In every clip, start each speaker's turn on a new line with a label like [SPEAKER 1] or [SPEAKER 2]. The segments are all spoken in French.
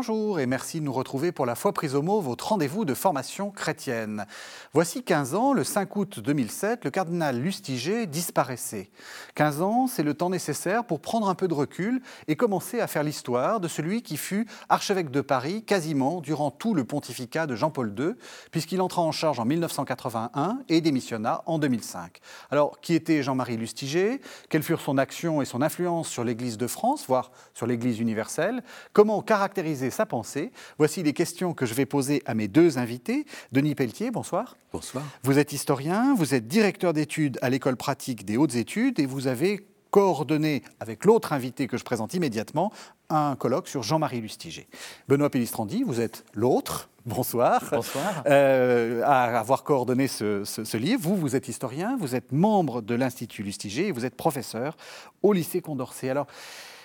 [SPEAKER 1] Bonjour et merci de nous retrouver pour la foi prise au mot, votre rendez-vous de formation chrétienne. Voici 15 ans, le 5 août 2007, le cardinal Lustiger disparaissait. 15 ans, c'est le temps nécessaire pour prendre un peu de recul et commencer à faire l'histoire de celui qui fut archevêque de Paris quasiment durant tout le pontificat de Jean-Paul II, puisqu'il entra en charge en 1981 et démissionna en 2005. Alors, qui était Jean-Marie Lustiger? Quelles furent son action et son influence sur l'Église de France, voire sur l'Église universelle? Comment caractériser sa pensée. Voici les questions que je vais poser à mes deux invités. Denis Pelletier, bonsoir.
[SPEAKER 2] Bonsoir.
[SPEAKER 1] Vous êtes historien, vous êtes directeur d'études à l'école pratique des hautes études et vous avez coordonné avec l'autre invité que je présente immédiatement un colloque sur Jean-Marie Lustiger. Benoît Pellistrandi, vous êtes l'autre. Bonsoir.
[SPEAKER 2] Bonsoir.
[SPEAKER 1] Euh, à avoir coordonné ce, ce, livre. Vous, vous êtes historien, vous êtes membre de l'Institut Lustiger et vous êtes professeur au lycée Condorcet. Alors,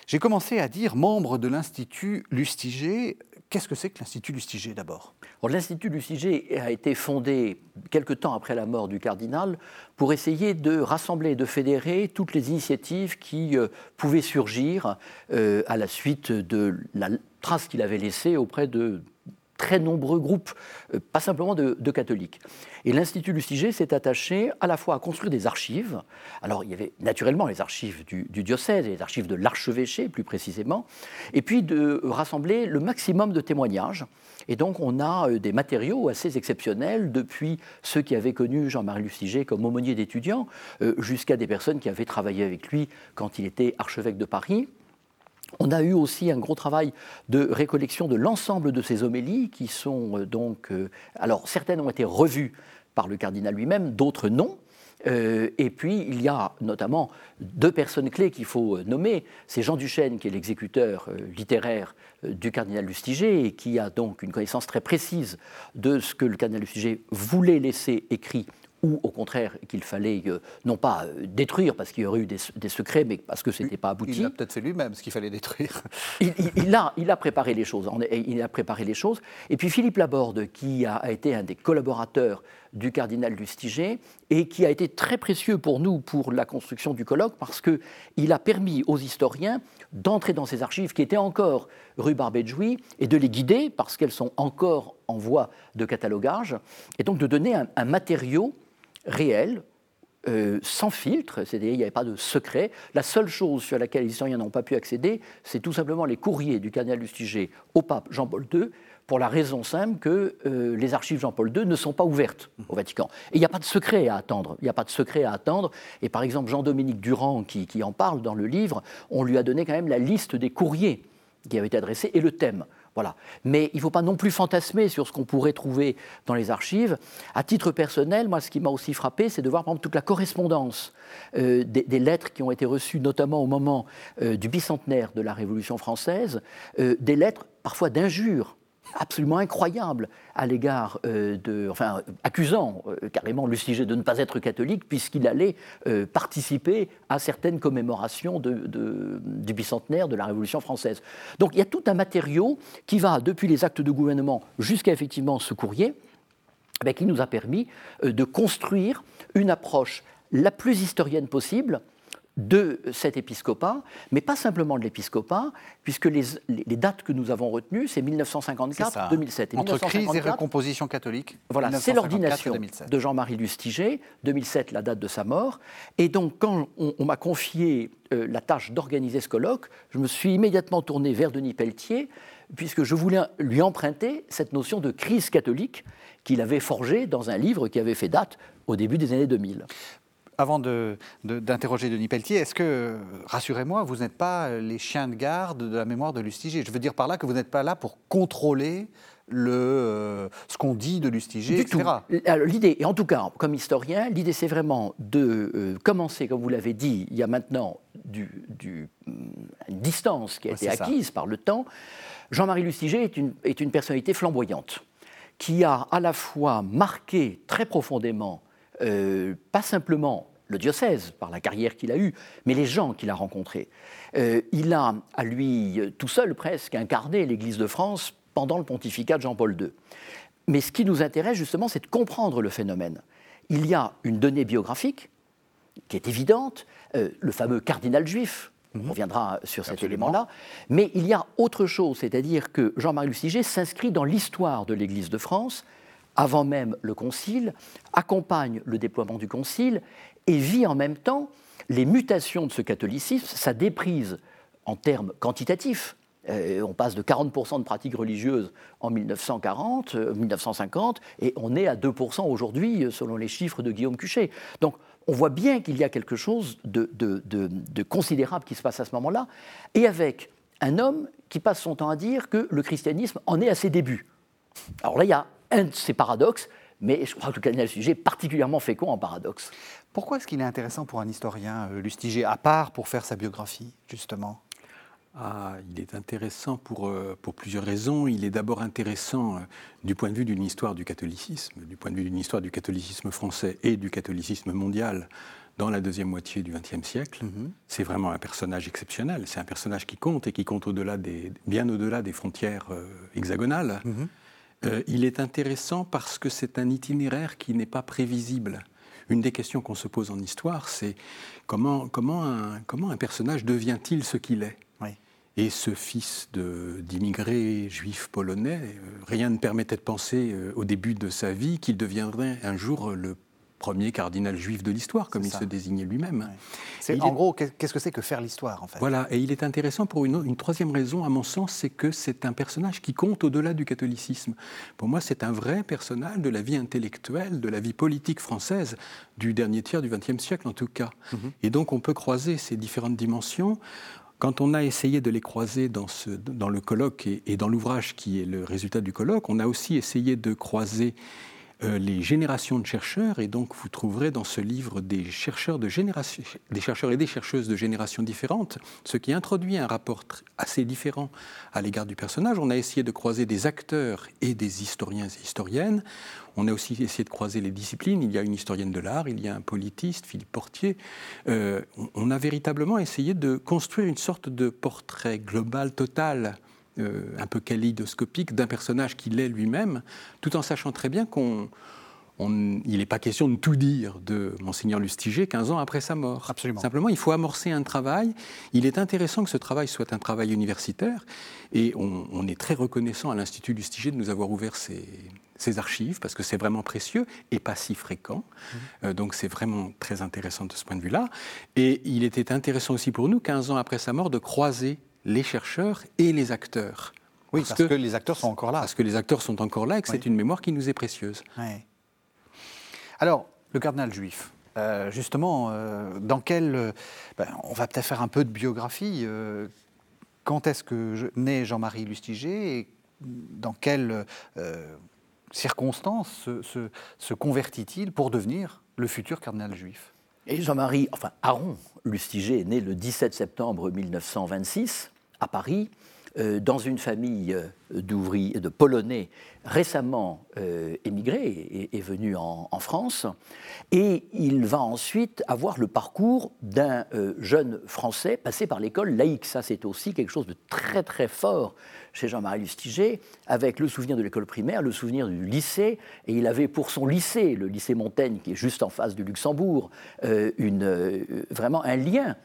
[SPEAKER 1] j'ai commencé à dire membre de l'Institut Lustiger. Qu'est-ce que c'est que l'Institut Lustiger d'abord?
[SPEAKER 2] L'Institut Lustiger a été fondé quelque temps après la mort du cardinal pour essayer de rassembler, de fédérer toutes les initiatives qui euh, pouvaient surgir euh, à la suite de la trace qu'il avait laissée auprès de très nombreux groupes, euh, pas simplement de, catholiques. Et l'Institut Lustiger s'est attaché à la fois à construire des archives. Alors, il y avait naturellement les archives du, diocèse et les archives de l'archevêché, plus précisément, et puis de rassembler le maximum de témoignages. Et donc, on a euh, des matériaux assez exceptionnels, depuis ceux qui avaient connu Jean-Marie Lustiger comme aumônier d'étudiants, euh, jusqu'à des personnes qui avaient travaillé avec lui quand il était archevêque de Paris. On a eu aussi un gros travail de récollection de l'ensemble de ces homélies qui sont euh, donc. Euh, alors, certaines ont été revues par le cardinal lui-même, d'autres non. Euh, et puis, il y a notamment deux personnes clés qu'il faut nommer. C'est Jean Duchesne, qui est l'exécuteur littéraire du cardinal Lustiger, et qui a donc une connaissance très précise de ce que le cardinal Lustiger voulait laisser écrit ou au contraire qu'il fallait euh, non pas euh, détruire parce qu'il y aurait eu des, secrets, mais parce que ce n'était pas abouti.
[SPEAKER 1] Il a peut-être fait lui-même ce qu'il fallait détruire.
[SPEAKER 2] il, a, il a préparé les choses. Il a préparé les choses. Et puis Philippe Laborde, qui a, été un des collaborateurs du cardinal Lustiger et qui a été très précieux pour nous pour la construction du colloque parce qu'il a permis aux historiens d'entrer dans ces archives qui étaient encore rue Barbet et de les guider parce qu'elles sont encore en voie de catalogage et donc de donner un matériau réel, euh, sans filtre, c'est-à-dire il n'y avait pas de secret. La seule chose sur laquelle les historiens n'ont pas pu accéder, c'est tout simplement les courriers du cardinal Lustiger au pape Jean-Paul II, pour la raison simple que euh, les archives Jean-Paul II ne sont pas ouvertes au Vatican. Et il n'y a pas de secret à attendre. Il n'y a pas de secret à attendre. Et par exemple, Jean-Dominique Durand, qui en parle dans le livre, on lui a donné quand même la liste des courriers qui avaient été adressés et le thème. Voilà. Mais il ne faut pas non plus fantasmer sur ce qu'on pourrait trouver dans les archives. À titre personnel, moi, ce qui m'a aussi frappé, c'est de voir, toute la correspondance euh, des, lettres qui ont été reçues, notamment au moment euh, du bicentenaire de la Révolution française, euh, des lettres parfois d'injures absolument incroyable à l'égard euh, de, enfin, accusant euh, carrément Lustiger de ne pas être catholique puisqu'il allait euh, participer à certaines commémorations du bicentenaire de la Révolution française. Donc il y a tout un matériau qui va depuis les actes de gouvernement jusqu'à effectivement ce courrier, ben, qui nous a permis de construire une approche la plus historienne possible de cet épiscopat, mais pas simplement de l'épiscopat, puisque les, dates que nous avons retenues, c'est 1954-2007.
[SPEAKER 1] Entre crise et recomposition catholique
[SPEAKER 2] Voilà, c'est l'ordination de Jean-Marie Lustiger, 2007, la date de sa mort. Et donc, quand on, m'a confié euh, la tâche d'organiser ce colloque, je me suis immédiatement tourné vers Denis Pelletier, puisque je voulais lui emprunter cette notion de crise catholique qu'il avait forgée dans un livre qui avait fait date au début des années 2000
[SPEAKER 1] avant d'interroger Denis Pelletier, est-ce que, rassurez-moi, vous n'êtes pas les chiens de garde de la mémoire de Lustiger Je veux dire par là que vous n'êtes pas là pour contrôler le, euh, ce qu'on dit de Lustiger, etc.
[SPEAKER 2] L'idée, et en tout cas, comme historien, l'idée c'est vraiment de euh, commencer, comme vous l'avez dit, il y a maintenant du, une distance qui a été acquise par le temps. Jean-Marie Lustiger est une, est une personnalité flamboyante qui a à la fois marqué très profondément euh, pas simplement le diocèse par la carrière qu'il a eue, mais les gens qu'il a rencontrés. Euh, il a, à lui tout seul presque, incarné l'Église de France pendant le pontificat de Jean-Paul II. Mais ce qui nous intéresse justement, c'est de comprendre le phénomène. Il y a une donnée biographique qui est évidente, euh, le fameux cardinal juif, On mhm. reviendra sur cet élément-là. Mais il y a autre chose, c'est-à-dire que Jean-Marie Lustiger s'inscrit dans l'histoire de l'Église de France, avant même le Concile, accompagne le déploiement du Concile et vit en même temps les mutations de ce catholicisme, sa déprise en termes quantitatifs. Euh, on passe de 40% de pratiques religieuses en 1940, 1950, euh, et on est à 2% aujourd'hui, euh, selon les chiffres de Guillaume Cuchet. Donc, on voit bien qu'il y a quelque chose de, considérable qui se passe à ce moment-là, et avec un homme qui passe son temps à dire que le christianisme en est à ses débuts. Alors là, il y a un de ces paradoxes, mais je crois que le cardinal sujet est particulièrement fécond en paradoxe.
[SPEAKER 1] Pourquoi est-ce qu'il est intéressant pour un historien, euh, Lustiger, à part pour faire sa biographie, justement?
[SPEAKER 3] Ah, il est intéressant pour, euh, pour plusieurs raisons. Il est d'abord intéressant euh, du point de vue d'une histoire du catholicisme, du point de vue d'une histoire du catholicisme français et du catholicisme mondial dans la deuxième moitié du XXe siècle. Mhm. C'est vraiment un personnage exceptionnel. C'est un personnage qui compte et qui compte au-delà des, bien au-delà des frontières hexagonales. Mhm. il est intéressant parce que c'est un itinéraire qui n'est pas prévisible une des questions qu'on se pose en histoire, c'est comment, comment, un, comment un personnage devient-il ce qu'il est? Et ce fils d'immigrés juifs polonais, euh, rien ne permettait de penser euh, au début de sa vie qu'il deviendrait un jour le premier cardinal juif de l'histoire, comme il se désignait lui-même.
[SPEAKER 1] En gros, qu'est-ce que c'est que faire l'histoire, en fait?
[SPEAKER 3] Voilà, et il est intéressant pour une, troisième raison, à mon sens, c'est que c'est un personnage qui compte au-delà du catholicisme. Pour moi, c'est un vrai personnage de la vie intellectuelle, de la vie politique française, du dernier tiers du XXe siècle en tout cas. Mhm. Et donc, on peut croiser ces différentes dimensions. Quand on a essayé de les croiser dans, ce, dans le colloque et, et dans l'ouvrage qui est le résultat du colloque, on a aussi essayé de croiser euh, les générations de chercheurs, et donc vous trouverez dans ce livre des chercheurs, et des chercheuses de générations différentes, ce qui introduit un rapport assez différent à l'égard du personnage. On a essayé de croiser des acteurs et des historiens et historiennes. On a aussi essayé de croiser les disciplines. Il y a une historienne de l'art, il y a un politiste, Philippe Portier. Euh, on a véritablement essayé de construire une sorte de portrait global, total euh, un peu kaléidoscopique d'un personnage qu'il est lui-même, tout en sachant très bien qu'il n'est pas question de tout dire de Monseigneur Lustiger 15 ans après sa mort.
[SPEAKER 1] Absolument.
[SPEAKER 3] Simplement, il faut amorcer un travail. Il est intéressant que ce travail soit un travail universitaire. Et on, est très reconnaissant à l'Institut Lustiger de nous avoir ouvert ses, archives, parce que c'est vraiment précieux et pas si fréquent. Mmh. Euh, donc c'est vraiment très intéressant de ce point de vue-là. Et il était intéressant aussi pour nous, 15 ans après sa mort, de croiser les chercheurs et les acteurs.
[SPEAKER 1] Oui, parce, que, les acteurs sont encore là.
[SPEAKER 3] Parce que les acteurs sont encore là et que c'est une mémoire qui nous est précieuse.
[SPEAKER 1] Alors, le cardinal juif, euh, justement, euh, dans quel. Euh, ben, on va peut-être faire un peu de biographie. quand est-ce que naît Jean-Marie Lustiger et dans quelles circonstances se, se convertit-il pour devenir le futur cardinal juif?
[SPEAKER 2] Et Jean-Marie, enfin Aaron Lustiger est né le 17 septembre 1926 à Paris, euh, dans une famille euh, d'ouvriers, de Polonais récemment euh, émigrés et, venus en, France. Et il va ensuite avoir le parcours d'un jeune Français passé par l'école laïque. Ça, c'est aussi quelque chose de très très fort chez Jean-Marie Lustiger, avec le souvenir de l'école primaire, le souvenir du lycée. Et il avait pour son lycée, le lycée Montaigne, qui est juste en face du Luxembourg, une, vraiment un lien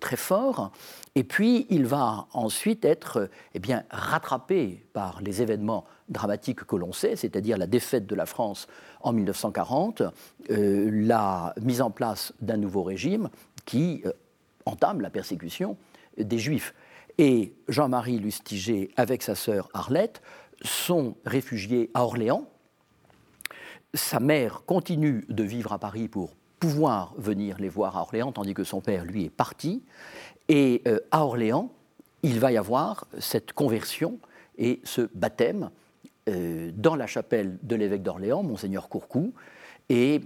[SPEAKER 2] très fort. Et puis, il va ensuite être eh bien, rattrapé par les événements dramatiques que l'on sait, c'est-à-dire la défaite de la France en 1940, euh, la mise en place d'un nouveau régime qui euh, entame la persécution des Juifs. Et Jean-Marie Lustiger, avec sa sœur Arlette, sont réfugiés à Orléans. Sa mère continue de vivre à Paris pour pouvoir venir les voir à Orléans, tandis que son père, lui, est parti. Et euh, à Orléans, il va y avoir cette conversion et ce baptême euh, dans la chapelle de l'évêque d'Orléans, Monseigneur Courcou. Et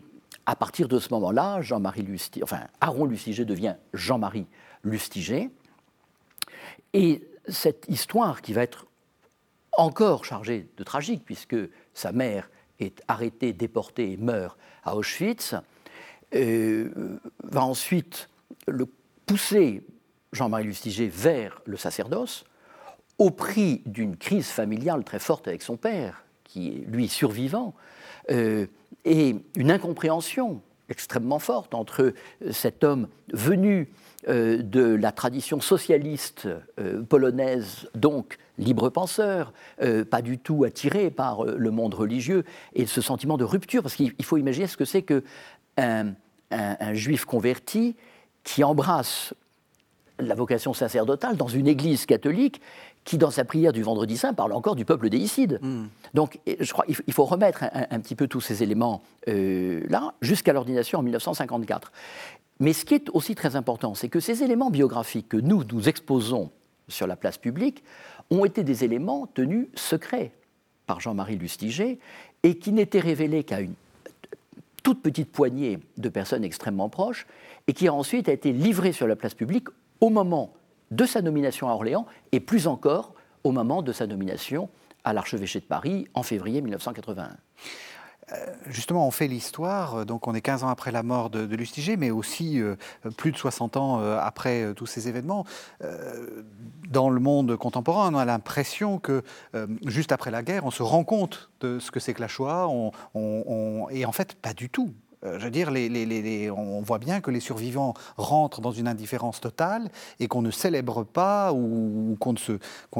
[SPEAKER 2] à partir de ce moment-là, Jean-Marie Lustiger, enfin, Aaron Lustiger devient Jean-Marie Lustiger. Et cette histoire qui va être encore chargée de tragique, puisque sa mère est arrêtée, déportée et meurt à Auschwitz, va ensuite le pousser, Jean-Marie Lustiger, vers le sacerdoce, au prix d'une crise familiale très forte avec son père, qui est lui survivant, euh, et une incompréhension extrêmement forte entre cet homme venu de la tradition socialiste polonaise, donc libre penseur, pas du tout attiré par le monde religieux, et ce sentiment de rupture, parce qu'il faut imaginer ce que c'est que un, juif converti qui embrasse la vocation sacerdotale dans une église catholique qui, dans sa prière du vendredi saint, parle encore du peuple déicide. Hmm. Donc, je crois qu'il faut remettre un, petit peu tous ces éléments euh, là, jusqu'à l'ordination en 1954. Mais ce qui est aussi très important, c'est que ces éléments biographiques que nous nous exposons sur la place publique ont été des éléments tenus secrets par Jean-Marie Lustiger et qui n'étaient révélés qu'à une toute petite poignée de personnes extrêmement proches et qui ensuite a été livrés sur la place publique au moment de sa nomination à Orléans et plus encore au moment de sa nomination à l'archevêché de Paris en février 1981.
[SPEAKER 1] Euh, justement, on fait l'histoire, donc on est 15 ans après la mort de, Lustiger, mais aussi euh, plus de 60 ans euh, après tous ces événements. dans le monde contemporain, on a l'impression que juste après la guerre, on se rend compte de ce que c'est que la Shoah, et en fait, pas du tout. Euh, je veux dire, on voit bien que les survivants rentrent dans une indifférence totale et qu'on ne célèbre pas ou, qu'on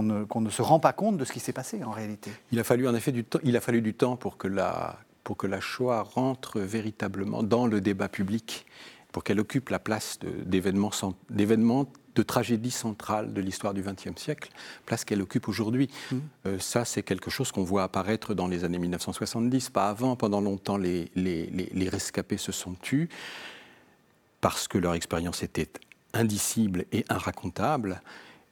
[SPEAKER 1] ne, se rend pas compte de ce qui s'est passé en réalité.
[SPEAKER 3] Il a fallu en effet du temps, il a fallu du temps pour que la, pour que la Shoah rentre véritablement dans le débat public, pour qu'elle occupe la place d'événements de tragédie centrale de l'histoire du XXe siècle, place qu'elle occupe aujourd'hui. Mmh. Euh, ça, c'est quelque chose qu'on voit apparaître dans les années 1970, pas avant. Pendant longtemps, les, les, les rescapés se sont tus parce que leur expérience était indicible et inracontable.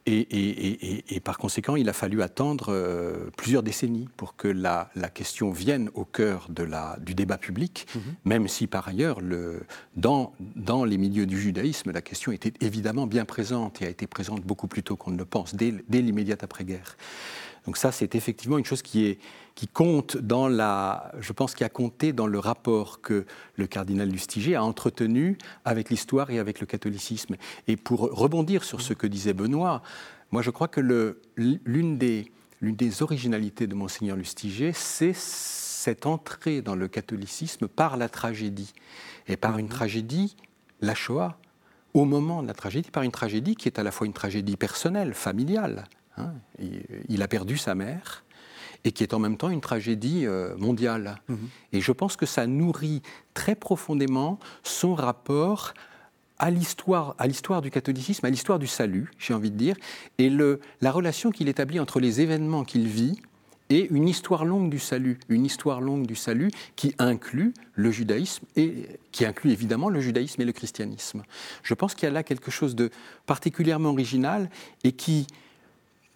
[SPEAKER 3] Et, par conséquent, il a fallu attendre euh, plusieurs décennies pour que la, question vienne au cœur de la, du débat public, mhm. même si par ailleurs, le, dans, dans, les milieux du judaïsme, la question était évidemment bien présente et a été présente beaucoup plus tôt qu'on ne le pense, dès, dès l'immédiate après-guerre. Donc ça, c'est effectivement une chose qui, est, qui compte dans la, je pense, qui a compté dans le rapport que le cardinal Lustiger a entretenu avec l'histoire et avec le catholicisme. Et pour rebondir sur ce que disait Benoît, moi je crois que l'une des, des originalités de monseigneur Lustiger, c'est cette entrée dans le catholicisme par la tragédie. Et par une tragédie, la Shoah, au moment de la tragédie, par une tragédie qui est à la fois une tragédie personnelle, familiale, Hein, il a perdu sa mère et qui est en même temps une tragédie euh, mondiale. Mhm. Et je pense que ça nourrit très profondément son rapport à l'histoire, à l'histoire du catholicisme, à l'histoire du salut, j'ai envie de dire, et le, la relation qu'il établit entre les événements qu'il vit et une histoire longue du salut, une histoire longue du salut qui inclut le judaïsme et qui inclut évidemment le judaïsme et le christianisme. Je pense qu'il y a là quelque chose de particulièrement original et qui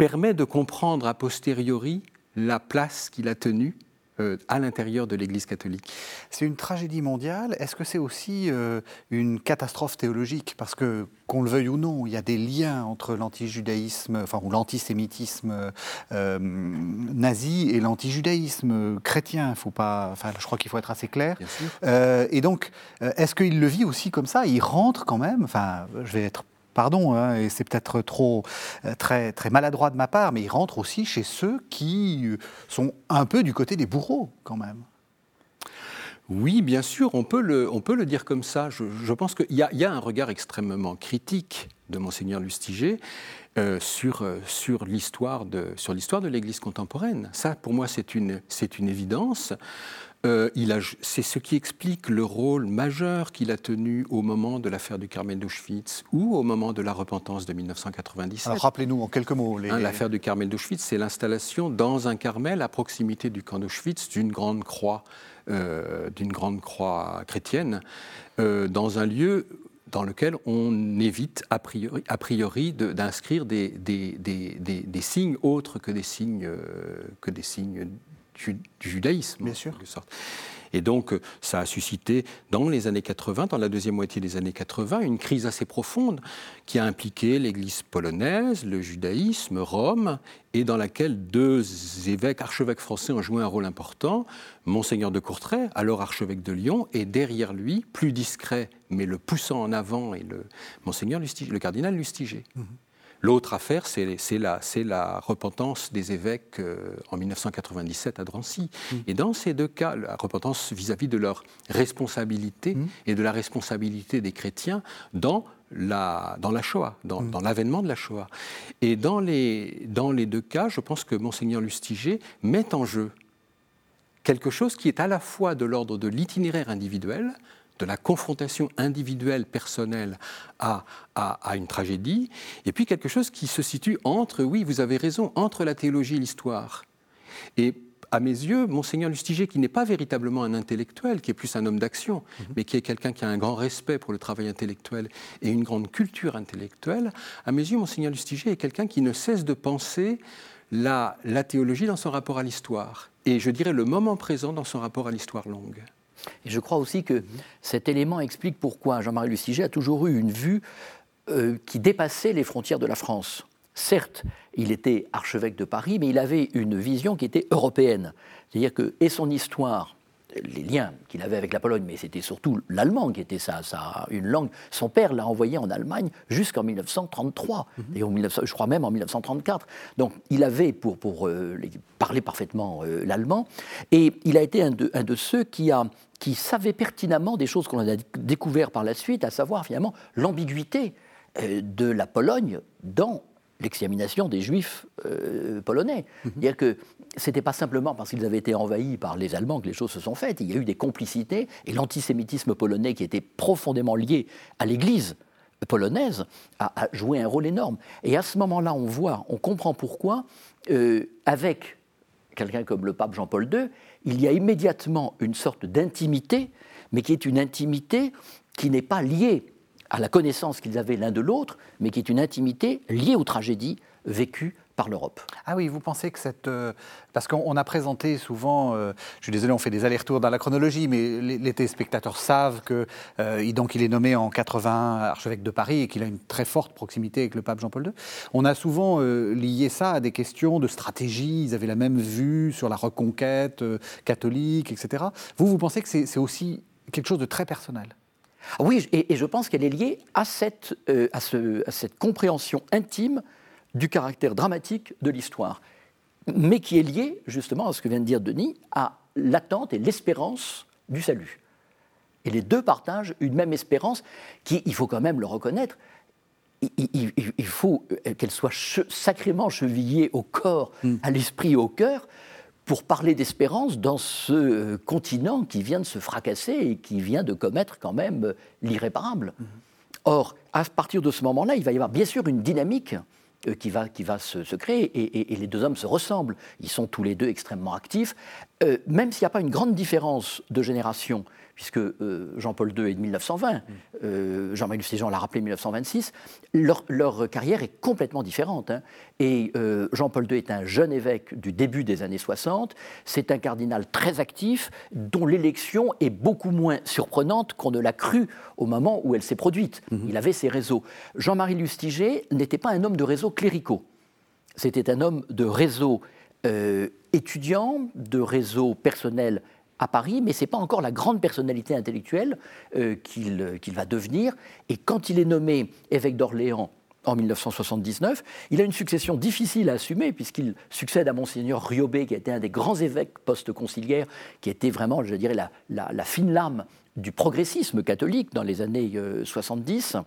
[SPEAKER 3] permet de comprendre a posteriori la place qu'il a tenue euh, à l'intérieur de l'Église catholique.
[SPEAKER 1] C'est une tragédie mondiale. Est-ce que c'est aussi euh, une catastrophe théologique? Parce que, qu'on le veuille ou non, il y a des liens entre l'antijudaïsme, enfin, ou l'antisémitisme euh, nazi et l'antijudaïsme chrétien. Faut pas, enfin, je crois qu'il faut être assez clair. et donc, est-ce qu'il le vit aussi comme ça? Il rentre quand même, enfin, je vais être pardon, hein, et c'est peut-être trop euh, très, très maladroit de ma part, mais il rentre aussi chez ceux qui euh, sont un peu du côté des bourreaux quand même.
[SPEAKER 3] Oui, bien sûr, on peut le, on peut le dire comme ça. Je, pense qu'il y, a un regard extrêmement critique de monseigneur Lustiger euh, sur, sur l'histoire de l'Église contemporaine. Ça, pour moi, c'est une, une évidence. Euh, c'est ce qui explique le rôle majeur qu'il a tenu au moment de l'affaire du Carmel d'Auschwitz ou au moment de la repentance de 1997.
[SPEAKER 1] Rappelez-nous en quelques mots.
[SPEAKER 3] Hein, l'affaire du Carmel d'Auschwitz, c'est l'installation dans un Carmel à proximité du camp d'Auschwitz d'une grande croix, euh, d'une grande croix chrétienne, euh, dans un lieu dans lequel on évite a priori, a priori d'inscrire des, des, des, des, signes autres que des signes, que des signes du, judaïsme.
[SPEAKER 1] Bien sûr.
[SPEAKER 3] Et donc, euh, ça a suscité, dans les années 80, dans la deuxième moitié des années 80, une crise assez profonde qui a impliqué l'Église polonaise, le judaïsme, Rome, et dans laquelle deux évêques, archevêques français ont joué un rôle important. Monseigneur de Courtrai, alors archevêque de Lyon, et derrière lui, plus discret, mais le poussant en avant, et le Monseigneur Lustiger, le cardinal Lustiger. Mhm. L'autre affaire, c'est la, la, repentance des évêques euh, en 1997 à Drancy. Mmh. Et dans ces deux cas, la repentance vis-à-vis de leur responsabilité mmh. et de la responsabilité des chrétiens dans la, dans la Shoah, dans, mmh. dans l'avènement de la Shoah. Et dans les, dans les deux cas, je pense que Monseigneur Lustiger met en jeu quelque chose qui est à la fois de l'ordre de l'itinéraire individuel, de la confrontation individuelle, personnelle à, à, une tragédie, et puis quelque chose qui se situe entre, oui, vous avez raison, entre la théologie et l'histoire. Et à mes yeux, Monseigneur Lustiger, qui n'est pas véritablement un intellectuel, qui est plus un homme d'action, mhm. mais qui est quelqu'un qui a un grand respect pour le travail intellectuel et une grande culture intellectuelle, à mes yeux, Monseigneur Lustiger est quelqu'un qui ne cesse de penser la, la théologie dans son rapport à l'histoire, et je dirais le moment présent dans son rapport à l'histoire longue.
[SPEAKER 2] Et je crois aussi que cet élément explique pourquoi Jean-Marie Lustiger a toujours eu une vue euh, qui dépassait les frontières de la France. Certes, il était archevêque de Paris, mais il avait une vision qui était européenne. C'est-à-dire que, et son histoire, les liens qu'il avait avec la Pologne, mais c'était surtout l'allemand qui était ça, ça, une langue. Son père l'a envoyé en Allemagne jusqu'en 1933, et je crois même en 1934. Donc il avait pour, pour euh, parler parfaitement euh, l'allemand, et il a été un de, un de ceux qui a qui savait pertinemment des choses qu'on a découvert par la suite, à savoir finalement l'ambiguïté euh, de la Pologne dans l'examination des juifs polonais. Mhm. C'est-à-dire que ce n'était pas simplement parce qu'ils avaient été envahis par les Allemands que les choses se sont faites. Il y a eu des complicités et l'antisémitisme polonais, qui était profondément lié à l'Église polonaise, a, joué un rôle énorme. Et à ce moment-là, on voit, on comprend pourquoi, euh, avec quelqu'un comme le pape Jean-Paul II, il y a immédiatement une sorte d'intimité, mais qui est une intimité qui n'est pas liée à la connaissance qu'ils avaient l'un de l'autre, mais qui est une intimité liée aux tragédies vécues l'Europe.
[SPEAKER 1] Ah oui, vous pensez que cette... Euh, parce qu'on a présenté souvent, euh, je suis désolé, on fait des allers-retours dans la chronologie, mais les, téléspectateurs savent que euh, donc il est nommé en 80 archevêque de Paris et qu'il a une très forte proximité avec le pape Jean-Paul II. On a souvent lié ça à des questions de stratégie, ils avaient la même vue sur la reconquête catholique, etc. Vous, vous pensez que c'est aussi quelque chose de très personnel?
[SPEAKER 2] Oui, et, je pense qu'elle est liée à cette, à, ce, à cette compréhension intime du caractère dramatique de l'histoire, mais qui est lié justement à ce que vient de dire Denis, à l'attente et l'espérance du salut. Et les deux partagent une même espérance qui, il faut quand même le reconnaître, il, faut qu'elle soit sacrément chevillée au corps, hmm. à l'esprit et au cœur, pour parler d'espérance dans ce continent qui vient de se fracasser et qui vient de commettre quand même l'irréparable. Hmm. Or, à partir de ce moment-là, il va y avoir bien sûr une dynamique euh, qui va, qui va se, créer. Et, les deux hommes se ressemblent. Ils sont tous les deux extrêmement actifs. Euh, même s'il n'y a pas une grande différence de génération, puisque euh, Jean-Paul II est de 1920, euh, Jean-Marie Lustiger l'a rappelé 1926, leur, leur, carrière est complètement différente. Hein. Et euh, Jean-Paul II est un jeune évêque du début des années 60, c'est un cardinal très actif, dont l'élection est beaucoup moins surprenante qu'on ne l'a cru au moment où elle s'est produite. Mhm. Il avait ses réseaux. Jean-Marie Lustiger n'était pas un homme de réseaux cléricaux, c'était un homme de réseaux étudiants, de réseaux personnels à Paris, mais ce n'est pas encore la grande personnalité intellectuelle euh, euh, qu'il va devenir. Et quand il est nommé évêque d'Orléans en 1979, il a une succession difficile à assumer, puisqu'il succède à Monseigneur Riobé, qui était un des grands évêques post-conciliaires, qui était vraiment, je dirais, la, fine lame du progressisme catholique dans les années 70. Euh,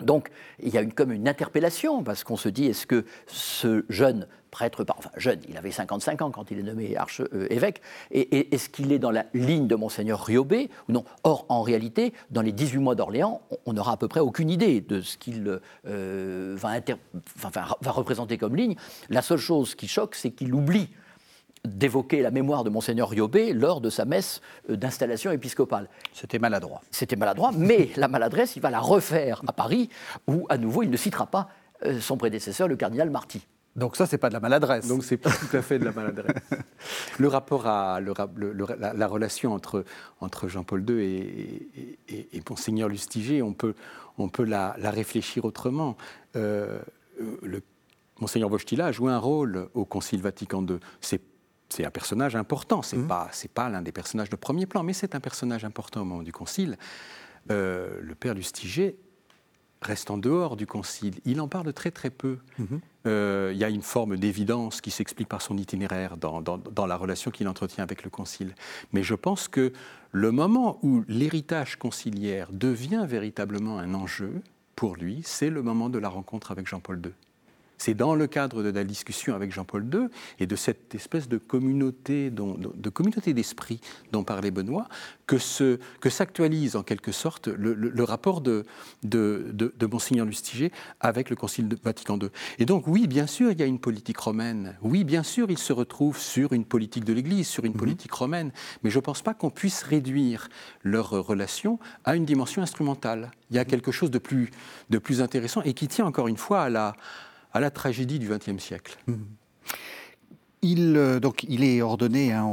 [SPEAKER 2] donc, il y a une, comme une interpellation, parce qu'on se dit, est-ce que ce jeune prêtre, enfin jeune, il avait 55 ans quand il est nommé archevêque, euh, et, est-ce qu'il est dans la ligne de Monseigneur Riobé ou non? Or, en réalité, dans les 18 mois d'Orléans, on n'aura à peu près aucune idée de ce qu'il euh, va, va représenter comme ligne. La seule chose qui choque, c'est qu'il oublie d'évoquer la mémoire de Monseigneur Riobé lors de sa messe euh, d'installation épiscopale.
[SPEAKER 1] C'était maladroit.
[SPEAKER 2] C'était maladroit, mais la maladresse, il va la refaire à Paris, où à nouveau il ne citera pas euh, son prédécesseur, le cardinal Marty.
[SPEAKER 1] Donc ça, c'est pas de la maladresse.
[SPEAKER 3] Donc c'est pas tout à fait de la maladresse. le rapport à la, relation entre, entre Jean-Paul II et, et, Monseigneur Lustiger, on peut, on peut la, réfléchir autrement. Euh, le Monseigneur Wojtyla a joué un rôle au Concile Vatican II. C'est c'est un personnage important. C'est n'est mmh. pas, pas l'un des personnages de premier plan, mais c'est un personnage important au moment du Concile. Euh, le père Lustiger reste en dehors du concile. Il en parle très très peu. Mhm. Euh, il y a une forme d'évidence qui s'explique par son itinéraire dans, dans la relation qu'il entretient avec le concile. Mais je pense que le moment où l'héritage conciliaire devient véritablement un enjeu pour lui, c'est le moment de la rencontre avec Jean-Paul II. C'est dans le cadre de la discussion avec Jean-Paul II et de cette espèce de communauté, de communauté d'esprit dont parlait Benoît que, s'actualise en quelque sorte le, rapport de, de, Monseigneur Lustiger avec le Concile de Vatican II. Et donc oui, bien sûr, il y a une politique romaine. Oui, bien sûr, il se retrouve sur une politique de l'Église, sur une mhm. politique romaine. Mais je ne pense pas qu'on puisse réduire leur relation à une dimension instrumentale. Il y a quelque chose de plus, de plus intéressant et qui tient encore une fois à la à la tragédie du XXe siècle. Mmh.
[SPEAKER 1] Il, euh, il est ordonné, hein,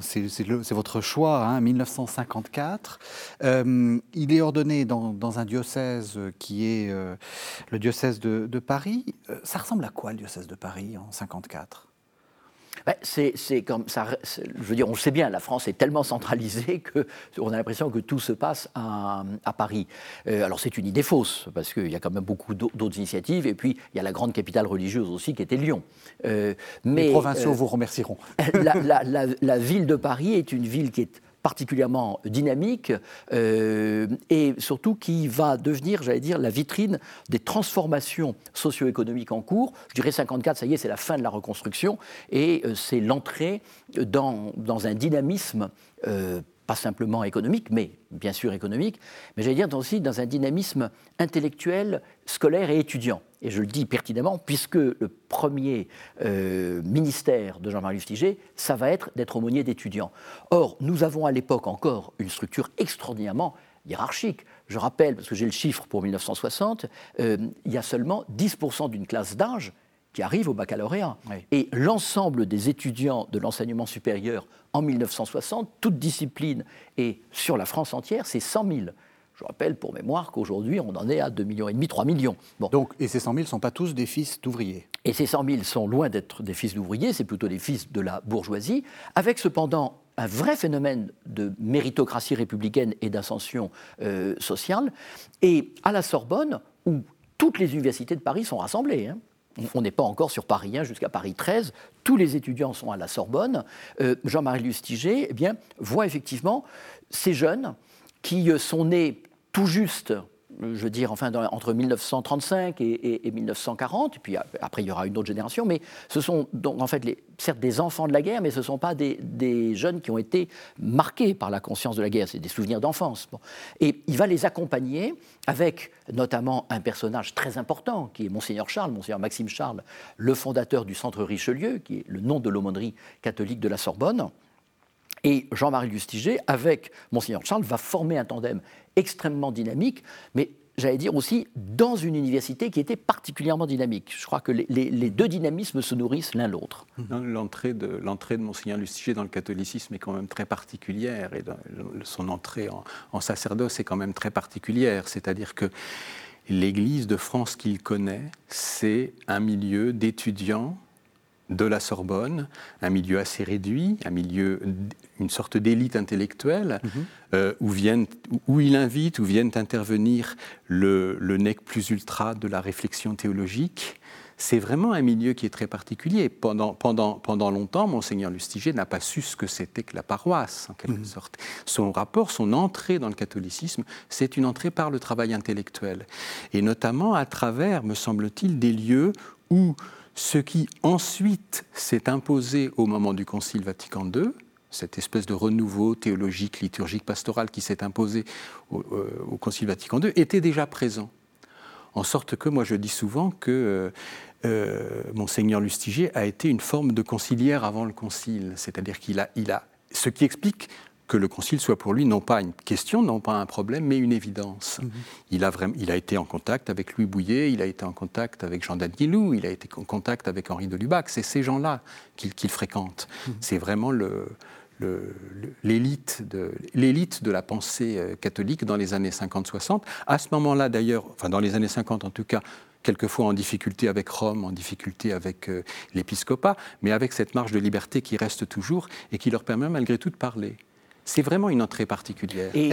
[SPEAKER 1] c'est votre choix, hein, 1954. Euh, il est ordonné dans, un diocèse qui est euh, le diocèse de, Paris. ça ressemble à quoi le diocèse de Paris en 54
[SPEAKER 2] ben, c'est comme ça. Je veux dire, on le sait bien, la France est tellement centralisée que on a l'impression que tout se passe à, Paris. Euh, alors c'est une idée fausse parce qu'il y a quand même beaucoup d'autres initiatives et puis il y a la grande capitale religieuse aussi qui était Lyon.
[SPEAKER 1] Euh, mais, Les provinciaux euh, vous remercieront.
[SPEAKER 2] la, ville de Paris est une ville qui est particulièrement dynamique euh, et surtout qui va devenir, j'allais dire, la vitrine des transformations socio-économiques en cours. Je dirais 54, ça y est, c'est la fin de la reconstruction et euh, c'est l'entrée dans, dans, un dynamisme. Euh, pas simplement économique, mais bien sûr économique, mais j'allais dire aussi dans un dynamisme intellectuel, scolaire et étudiant. Et je le dis pertinemment, puisque le premier euh, ministère de Jean-Marie Lustiger, ça va être d'être aumônier d'étudiants. Or, nous avons à l'époque encore une structure extraordinairement hiérarchique. Je rappelle, parce que j'ai le chiffre pour 1960, euh, il y a seulement 10% d'une classe d'âge qui arrive au baccalauréat. Et l'ensemble des étudiants de l'enseignement supérieur en 1960, toute discipline et sur la France entière, c'est 100 000. Je rappelle pour mémoire qu'aujourd'hui, on en est à 2,5 millions, 3 millions.
[SPEAKER 1] Bon. Donc, et ces 100 000 ne sont pas tous des fils d'ouvriers?
[SPEAKER 2] Et ces 100 000 sont loin d'être des fils d'ouvriers, c'est plutôt des fils de la bourgeoisie, avec cependant un vrai phénomène de méritocratie républicaine et d'ascension euh, sociale. Et à la Sorbonne, où toutes les universités de Paris sont rassemblées, hein, on n'est pas encore sur Paris 1 jusqu'à Paris 13. Tous les étudiants sont à la Sorbonne. Euh, Jean-Marie Lustiger eh bien, voit effectivement ces jeunes qui euh, sont nés tout juste je veux dire, enfin, entre 1935 et, 1940, et puis après il y aura une autre génération, mais ce sont donc en fait certes des enfants de la guerre, mais ce ne sont pas des, jeunes qui ont été marqués par la conscience de la guerre, c'est des souvenirs d'enfance. Et il va les accompagner avec notamment un personnage très important, qui est Monseigneur Charles, Monseigneur Maxime Charles, le fondateur du Centre Richelieu, qui est le nom de l'aumônerie catholique de la Sorbonne. Et Jean-Marie Lustiger, avec Monseigneur Charles, va former un tandem extrêmement dynamique, mais j'allais dire aussi dans une université qui était particulièrement dynamique. Je crois que les, deux dynamismes se nourrissent l'un l'autre.
[SPEAKER 3] L'entrée de, l'entrée de Monseigneur Lustiger dans le catholicisme est quand même très particulière, et son entrée en, en sacerdoce est quand même très particulière, c'est-à-dire que l'Église de France qu'il connaît, c'est un milieu d'étudiants de la Sorbonne, un milieu assez réduit, un milieu, une sorte d'élite intellectuelle, mhm. euh, où, viennent, où il invite, où viennent intervenir le, nec plus ultra de la réflexion théologique. C'est vraiment un milieu qui est très particulier. Pendant, pendant, pendant longtemps, Monseigneur Lustiger n'a pas su ce que c'était que la paroisse, en quelque mhm. sorte. Son rapport, son entrée dans le catholicisme, c'est une entrée par le travail intellectuel. Et notamment à travers, me semble-t-il, des lieux où ce qui ensuite s'est imposé au moment du Concile Vatican II, cette espèce de renouveau théologique, liturgique, pastoral qui s'est imposé au, euh, Concile Vatican II, était déjà présent. En sorte que moi je dis souvent que euh, euh, Monseigneur Lustiger a été une forme de conciliaire avant le Concile, c'est-à-dire qu'il a, il a, ce qui explique que le concile soit pour lui non pas une question, non pas un problème, mais une évidence. Mhm. Il, a vraiment, il a été en contact avec Louis Bouillet, il a été en contact avec Jean Danielou, il a été en contact avec Henri de Lubac. C'est ces gens-là qu'il fréquente. Mhm. C'est vraiment l'élite de, de, la pensée euh, catholique dans les années 50-60. À ce moment-là, d'ailleurs, enfin dans les années 50 en tout cas, quelquefois en difficulté avec Rome, en difficulté avec euh, l'épiscopat, mais avec cette marge de liberté qui reste toujours et qui leur permet malgré tout de parler. C'est vraiment une entrée particulière.
[SPEAKER 2] Et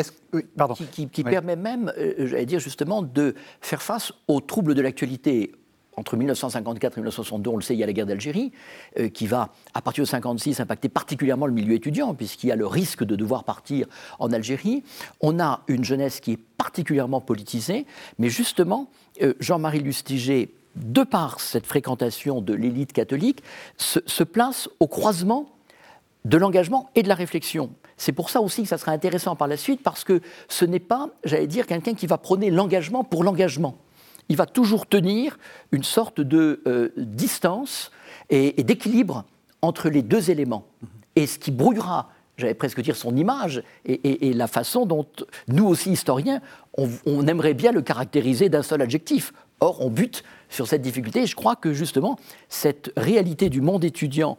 [SPEAKER 2] qui, permet même, euh, j'allais dire justement, de faire face aux troubles de l'actualité entre 1954 et 1962, on le sait, il y a la guerre d'Algérie, euh, qui va, à partir de 1956, impacter particulièrement le milieu étudiant, puisqu'il y a le risque de devoir partir en Algérie. On a une jeunesse qui est particulièrement politisée, mais justement, euh, Jean-Marie Lustiger, de par cette fréquentation de l'élite catholique, se, place au croisement de l'engagement et de la réflexion. C'est pour ça aussi que ça sera intéressant par la suite, parce que ce n'est pas, j'allais dire, quelqu'un qui va prôner l'engagement pour l'engagement il va toujours tenir une sorte de euh, distance et, d'équilibre entre les deux éléments. Et ce qui brouillera, j'allais presque dire, son image et, la façon dont nous aussi, historiens, on, aimerait bien le caractériser d'un seul adjectif. Or, on bute sur cette difficulté et je crois que justement, cette réalité du monde étudiant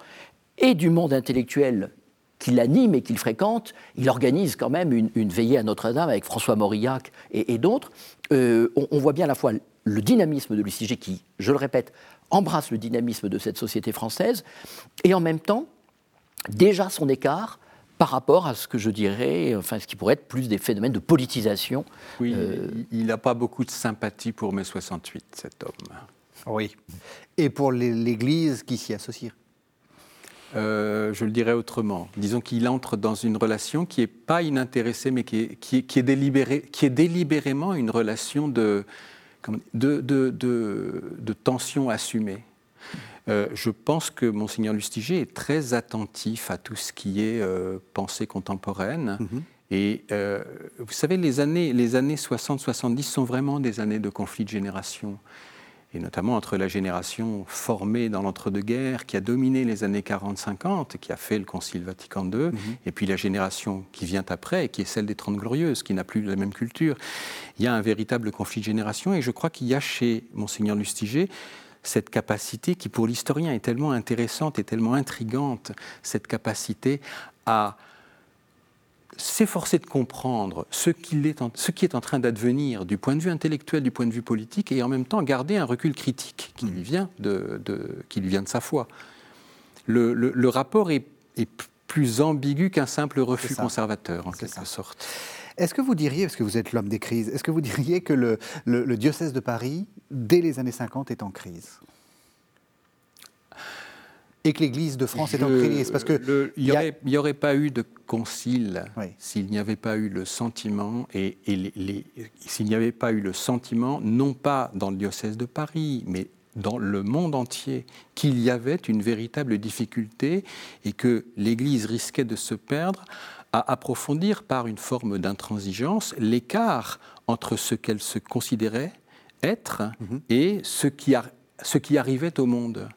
[SPEAKER 2] et du monde intellectuel qu'il anime et qu'il fréquente, il organise quand même une, veillée à Notre-Dame avec François Mauriac et, d'autres. Euh, on, on, voit bien à la fois le dynamisme de l'UCG qui, je le répète, embrasse le dynamisme de cette société française, et en même temps, déjà son écart par rapport à ce que je dirais, enfin ce qui pourrait être plus des phénomènes de politisation.
[SPEAKER 3] Oui, euh, il n'a pas beaucoup de sympathie pour mai 68, cet homme.
[SPEAKER 1] Oui. Et pour l'Église qui s'y associe
[SPEAKER 3] euh, je le dirais autrement. Disons qu'il entre dans une relation qui n'est pas inintéressée, mais qui est, qui, qui est délibérément une relation de, de, de, de, tensions assumées. Euh, je pense que Monseigneur Lustiger est très attentif à tout ce qui est euh, pensée contemporaine. Mhm. Et vous savez, les années, les années 60-70 sont vraiment des années de conflit de génération et notamment entre la génération formée dans l'entre-deux-guerres, qui a dominé les années 40-50, qui a fait le Concile Vatican II, mhm. et puis la génération qui vient après, qui est celle des Trente Glorieuses, qui n'a plus la même culture. Il y a un véritable conflit de génération, et je crois qu'il y a chez Monseigneur Lustiger cette capacité qui, pour l'historien, est tellement intéressante et tellement intrigante, cette capacité à s'efforcer de comprendre ce, est ce, qui est en train d'advenir du point de vue intellectuel, du point de vue politique, et en même temps garder un recul critique qui lui vient de, qui lui vient de sa foi. Le, rapport est, plus ambigu qu'un simple refus conservateur, en quelque sorte.
[SPEAKER 1] Est-ce que vous diriez, parce que vous êtes l'homme des crises, est-ce que vous diriez que le, le diocèse de Paris, dès les années 50, est en crise? Et que l'Église de France est en crise parce
[SPEAKER 3] que il n'y aurait, pas eu de concile s'il n'y avait pas eu le sentiment et, s'il n'y avait pas eu le sentiment, non pas dans le diocèse de Paris, mais dans le monde entier, qu'il y avait une véritable difficulté et que l'Église risquait de se perdre à approfondir par une forme d'intransigeance l'écart entre ce qu'elle se considérait être mhm. et ce qui, ce qui arrivait au monde.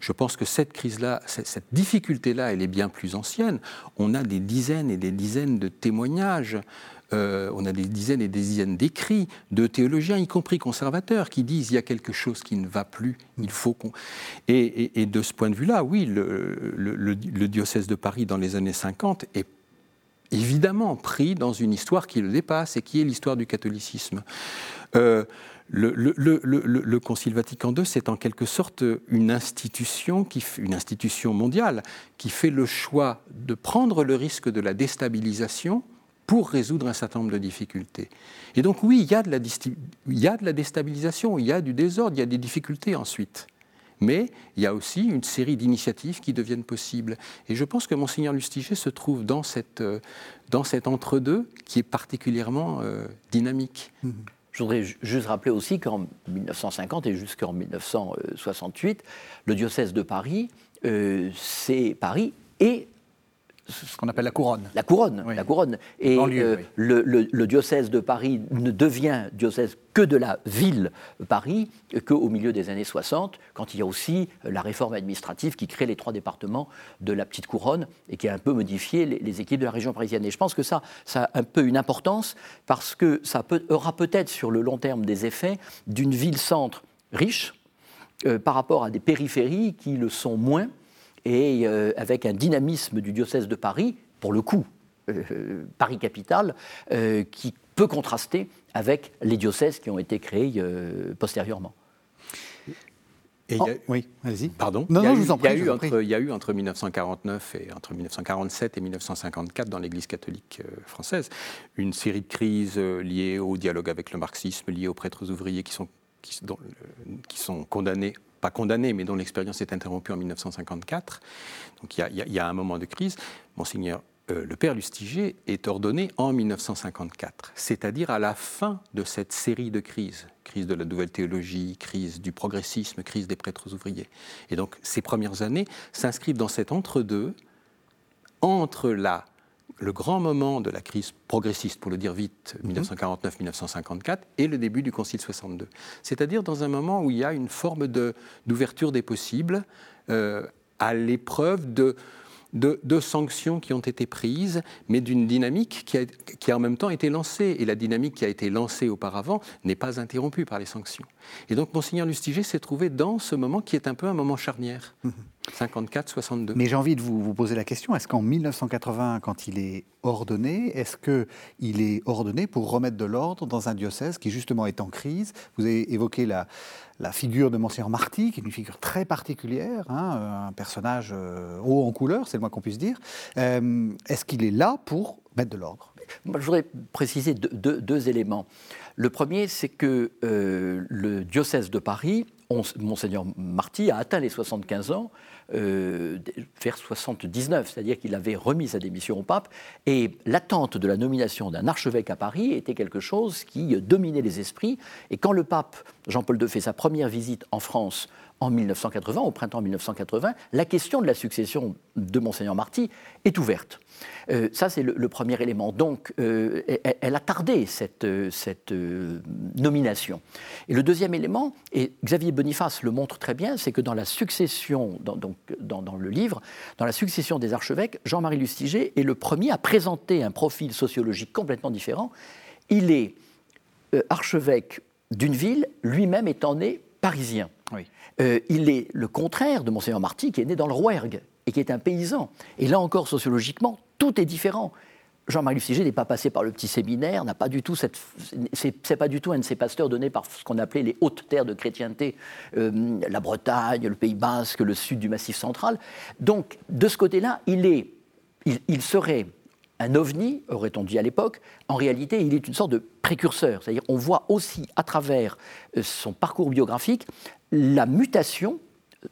[SPEAKER 3] Je pense que cette crise-là, cette difficulté-là, elle est bien plus ancienne. On a des dizaines et des dizaines de témoignages euh, on a des dizaines et des dizaines d'écrits de théologiens, y compris conservateurs, qui disent il y a quelque chose qui ne va plus, il faut qu'on. Et, de ce point de vue-là, oui, le, diocèse de Paris dans les années 50 est évidemment pris dans une histoire qui le dépasse et qui est l'histoire du catholicisme. Euh, le, Concile Vatican II, c'est en quelque sorte une institution, mondiale qui fait le choix de prendre le risque de la déstabilisation pour résoudre un certain nombre de difficultés. Et donc oui, il y a de la, déstabilisation, il y a du désordre, il y a des difficultés ensuite. Mais il y a aussi une série d'initiatives qui deviennent possibles. Et je pense que Monseigneur Lustiger se trouve dans, euh, cet entre-deux qui est particulièrement euh, dynamique.
[SPEAKER 2] Mmh. Je voudrais juste rappeler aussi qu'en 1950 et jusqu'en 1968, le diocèse de Paris, euh, c'est Paris et
[SPEAKER 1] ce qu'on appelle la couronne.
[SPEAKER 2] La couronne, la couronne. Et euh, le, diocèse de Paris ne devient diocèse que de la ville Paris qu'au milieu des années 60, quand il y a aussi la réforme administrative qui crée les trois départements de la petite couronne et qui a un peu modifié les, équipes de la région parisienne. Et je pense que ça, ça a un peu une importance parce que ça peut, aura peut-être sur le long terme des effets d'une ville-centre riche euh, par rapport à des périphéries qui le sont moins et euh, avec un dynamisme du diocèse de Paris, pour le coup, euh, Paris-Capitale, euh, qui peut contraster avec les diocèses qui ont été créés postérieurement.
[SPEAKER 3] Et
[SPEAKER 1] oh, oui, allez-y.
[SPEAKER 3] Pardon?
[SPEAKER 1] Non, non, je vous en
[SPEAKER 3] prie.
[SPEAKER 1] Il y, a
[SPEAKER 3] eu entre, il y a eu entre 1949 et entre 1947 et 1954 dans l'Église catholique française une série de crises liées au dialogue avec le marxisme, liées aux prêtres ouvriers qui sont, qui, dont, qui sont condamnés pas condamnés, mais dont l'expérience est interrompue en 1954. Donc il y, a, il y a un moment de crise. Monseigneur euh, le père Lustiger est ordonné en 1954, c'est-à-dire à la fin de cette série de crises, crise de la nouvelle théologie, crise du progressisme, crise des prêtres ouvriers. Et donc ces premières années s'inscrivent dans cet entre-deux, entre la, le grand moment de la crise progressiste, pour le dire vite, 1949-1954, mhm. et le début du Concile 62. C'est-à-dire dans un moment où il y a une forme d'ouverture des possibles euh, à l'épreuve de de, sanctions qui ont été prises, mais d'une dynamique qui a, qui a, en même temps été lancée. Et la dynamique qui a été lancée auparavant n'est pas interrompue par les sanctions. Et donc, Monseigneur Lustiger s'est trouvé dans ce moment qui est un peu un moment charnière. 54-62.
[SPEAKER 1] Mais j'ai envie de vous, vous, poser la question, est-ce qu'en 1980, quand il est ordonné, est-ce qu'il est ordonné pour remettre de l'ordre dans un diocèse qui justement est en crise? Vous avez évoqué la, la figure de Monseigneur Marty, qui est une figure très particulière, hein, un personnage euh, haut en couleur, c'est le moins qu'on puisse dire. Euh, est-ce qu'il est là pour mettre de l'ordre?
[SPEAKER 2] Je voudrais préciser deux, deux, éléments. Le premier, c'est que euh, le diocèse de Paris, Monseigneur Marty, a atteint les 75 ans euh, vers 79, c'est-à-dire qu'il avait remis sa démission au pape, et l'attente de la nomination d'un archevêque à Paris était quelque chose qui dominait les esprits, et quand le pape Jean-Paul II fait sa première visite en France en 1980, au printemps 1980, la question de la succession de Monseigneur Marty est ouverte. Euh, ça, c'est le, premier élément. Donc, euh, elle, a tardé cette, euh, nomination. Et le deuxième élément, et Xavier Boniface le montre très bien, c'est que dans la succession, donc, dans, le livre, dans la succession des archevêques, Jean-Marie Lustiger est le premier à présenter un profil sociologique complètement différent. Il est archevêque d'une ville, lui-même étant né parisien. Euh, il est le contraire de Monseigneur Marty, qui est né dans le Rouergue et qui est un paysan. Et là encore, sociologiquement, tout est différent. Jean-Marie Lustiger n'est pas passé par le petit séminaire, n'a pas du tout cette, c'est pas du tout un de ces pasteurs donnés par ce qu'on appelait les hautes terres de chrétienté, euh, la Bretagne, le Pays Basque, le sud du Massif central. Donc, de ce côté-là, il est, il serait un ovni, aurait-on dit à l'époque, en réalité, il est une sorte de précurseur. C'est-à-dire, on voit aussi à travers euh, son parcours biographique la mutation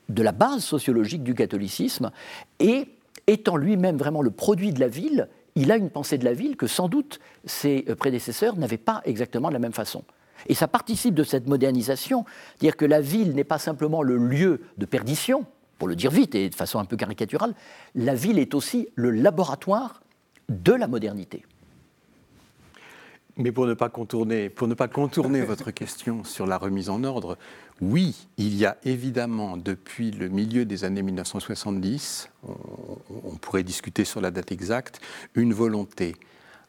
[SPEAKER 2] de la base sociologique du catholicisme et étant lui-même vraiment le produit de la ville, il a une pensée de la ville que sans doute ses euh, prédécesseurs n'avaient pas exactement de la même façon. Et ça participe de cette modernisation, dire que la ville n'est pas simplement le lieu de perdition, pour le dire vite et de façon un peu caricaturale, la ville est aussi le laboratoire de la modernité.
[SPEAKER 3] Mais pour ne pas contourner, pour ne pas contourner votre question sur la remise en ordre, oui, il y a évidemment depuis le milieu des années 1970, on, pourrait discuter sur la date exacte, une volonté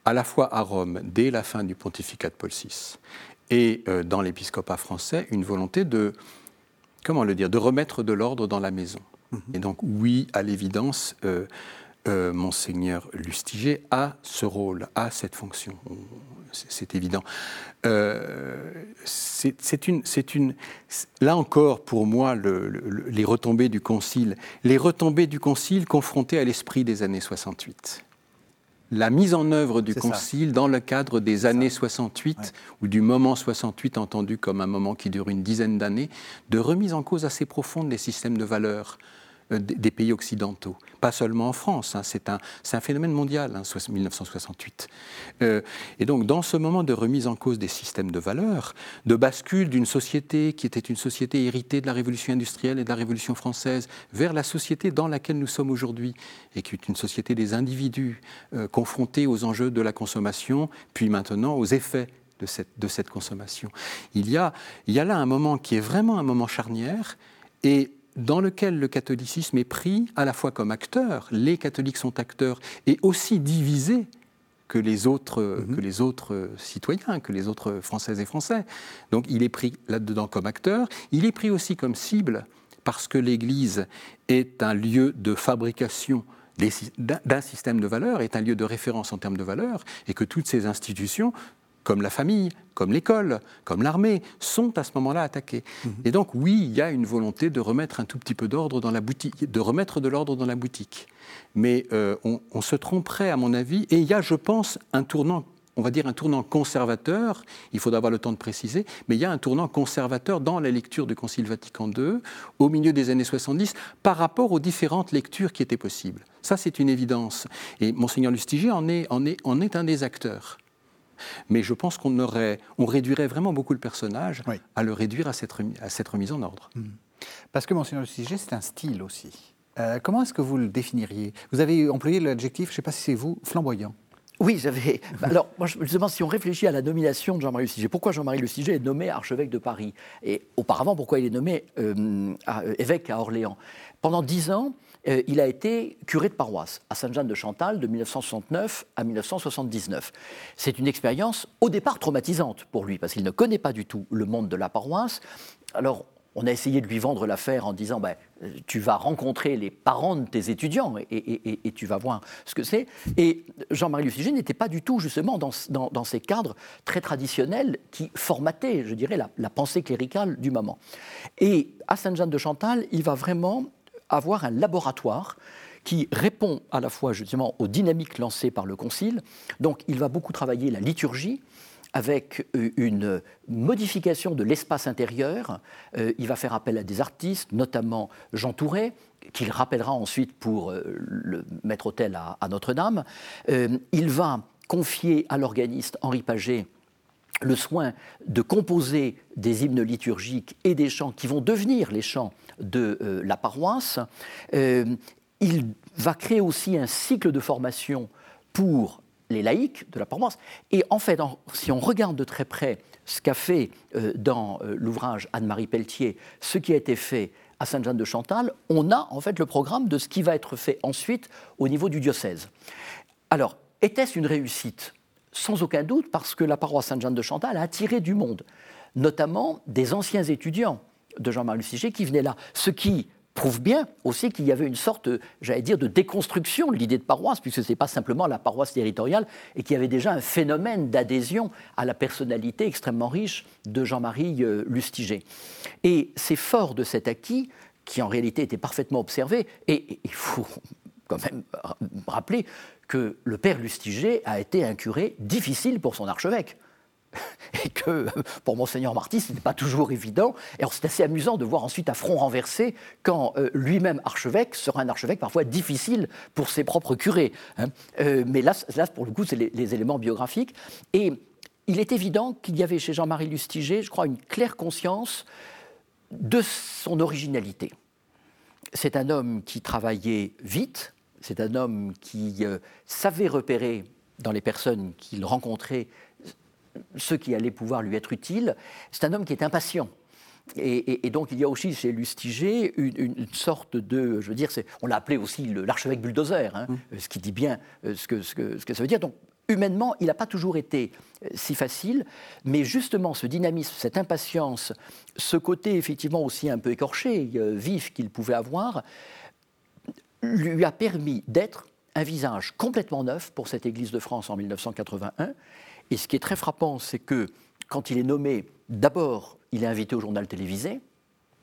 [SPEAKER 3] à la fois à Rome dès la fin du pontificat de Paul VI et euh, dans l'épiscopat français, une volonté de comment le dire, de remettre de l'ordre dans la maison. Mhm. Et donc oui, à l'évidence. Euh, Monseigneur Lustiger a ce rôle, a cette fonction. C'est évident. Euh, c'est une, une, là encore, pour moi, les retombées du Concile, les retombées du Concile confrontées à l'esprit des années 68 la mise en œuvre du Concile dans le cadre des années 68 ou du moment 68 entendu comme un moment qui dure une dizaine d'années, de remise en cause assez profonde des systèmes de valeurs, euh, des pays occidentaux. Pas seulement en France, hein, c'est un, un, phénomène mondial, hein, 1968. Euh, et donc, dans ce moment de remise en cause des systèmes de valeurs, de bascule d'une société qui était une société héritée de la révolution industrielle et de la révolution française vers la société dans laquelle nous sommes aujourd'hui, et qui est une société des individus euh, confrontés aux enjeux de la consommation, puis maintenant aux effets de cette, de cette consommation. Il y, a, il y a là un moment qui est vraiment un moment charnière, et dans lequel le catholicisme est pris à la fois comme acteur, les catholiques sont acteurs, et aussi divisés que les autres, mhm. que les autres citoyens, que les autres Françaises et Français. Donc il est pris là-dedans comme acteur, il est pris aussi comme cible, parce que l'Église est un lieu de fabrication d'un système de valeurs, est un lieu de référence en termes de valeurs, et que toutes ces institutions comme la famille, comme l'école, comme l'armée, sont à ce moment-là attaqués. Mhm. Et donc, oui, il y a une volonté de remettre un tout petit peu d'ordre dans la boutique, de remettre de l'ordre dans la boutique. Mais euh, on, on, se tromperait, à mon avis, et il y a, je pense, un tournant on va dire un tournant conservateur, il faudra avoir le temps de préciser, mais il y a un tournant conservateur dans la lecture du Concile Vatican II au milieu des années 70 par rapport aux différentes lectures qui étaient possibles. Ça, c'est une évidence. Et Monseigneur Lustiger en est, en est, en est un des acteurs. Mais je pense qu'on aurait, on réduirait vraiment beaucoup le personnage à le réduire à cette, à cette remise en ordre. Mmh.
[SPEAKER 1] Parce que Monseigneur Lustiger, c'est un style aussi. Euh, comment est-ce que vous le définiriez? Vous avez employé l'adjectif, je ne sais pas si c'est vous, flamboyant.
[SPEAKER 2] Oui, j'avais. Alors, moi, justement, si on réfléchit à la nomination de Jean-Marie Lustiger, pourquoi Jean-Marie Lustiger est nommé archevêque de Paris? Et auparavant, pourquoi il est nommé euh, euh, évêque à Orléans? Pendant dix ans, euh, il a été curé de paroisse à Sainte-Jeanne de Chantal de 1969 à 1979. C'est une expérience au départ traumatisante pour lui, parce qu'il ne connaît pas du tout le monde de la paroisse. Alors, on a essayé de lui vendre l'affaire en disant ben, tu vas rencontrer les parents de tes étudiants et, tu vas voir ce que c'est. Et Jean-Marie Luciger n'était pas du tout justement dans, ces cadres très traditionnels qui formataient, je dirais, la, pensée cléricale du moment. Et à Sainte-Jeanne de Chantal, il va vraiment avoir un laboratoire qui répond à la fois justement aux dynamiques lancées par le Concile. Donc il va beaucoup travailler la liturgie, avec euh, une modification de l'espace intérieur. Euh, il va faire appel à des artistes, notamment Jean Touret, qu'il rappellera ensuite pour euh, le mettre autel à, à Notre-Dame. il va confier à l'organiste Henri Paget le soin de composer des hymnes liturgiques et des chants qui vont devenir les chants de la paroisse. il va créer aussi un cycle de formation pour les laïcs de la paroisse. Et en fait, si on regarde de très près ce qu'a fait euh, dans euh, l'ouvrage Anne-Marie Pelletier, ce qui a été fait à Sainte-Jeanne de Chantal, on a en fait le programme de ce qui va être fait ensuite au niveau du diocèse. Alors, était-ce une réussite? Sans aucun doute, parce que la paroisse Sainte-Jeanne de Chantal a attiré du monde, notamment des anciens étudiants de Jean-Marie Luciger qui venaient là, ce qui prouve bien aussi qu'il y avait une sorte, j'allais dire, de déconstruction de l'idée de paroisse, puisque ce n'est pas simplement la paroisse territoriale, et qu'il y avait déjà un phénomène d'adhésion à la personnalité extrêmement riche de Jean-Marie euh, Lustiger. Et c'est fort de cet acquis, qui en réalité était parfaitement observé, et il faut quand même rappeler que le père Lustiger a été un curé difficile pour son archevêque. et que pour Monseigneur Marty, ce n'était pas toujours évident. Et c'est assez amusant de voir ensuite à front renversé quand euh, lui-même archevêque sera un archevêque parfois difficile pour ses propres curés. Hein. Euh, mais là, là, pour le coup, c'est les, éléments biographiques. Et il est évident qu'il y avait chez Jean-Marie Lustiger, je crois, une claire conscience de son originalité. C'est un homme qui travaillait vite, c'est un homme qui euh, savait repérer dans les personnes qu'il rencontrait ce qui allait pouvoir lui être utile. C'est un homme qui est impatient. Et, donc il y a aussi chez Lustiger une, sorte de, je veux dire, on l'a appelé aussi l'archevêque bulldozer, hein, mmh. ce qui dit bien euh, ce que, ce, que, ce que ça veut dire. Donc humainement, il n'a pas toujours été euh, si facile, mais justement ce dynamisme, cette impatience, ce côté effectivement aussi un peu écorché, vif qu'il pouvait avoir, lui a permis d'être un visage complètement neuf pour cette Église de France en 1981 et ce qui est très frappant, c'est que quand il est nommé, d'abord, il est invité au journal télévisé.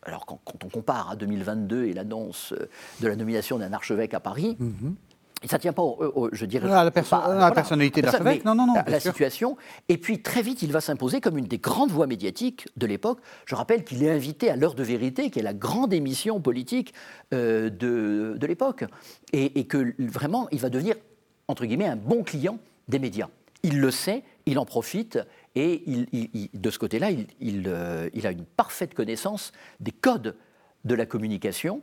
[SPEAKER 2] Alors quand, on compare à 2022 et l'annonce euh, de la nomination d'un archevêque à Paris, mhm. Ça ne tient pas, je dirais,
[SPEAKER 1] à la, personnalité de l'archevêque, non, non, non,
[SPEAKER 2] à la situation. Et puis très vite, il va s'imposer comme une des grandes voix médiatiques de l'époque. Je rappelle qu'il est invité à l'heure de vérité, qui est la grande émission politique euh, de, de l'époque, et, et que vraiment, il va devenir entre guillemets un bon client des médias. Il le sait, il en profite et de ce côté-là, euh, il, a une parfaite connaissance des codes de la communication.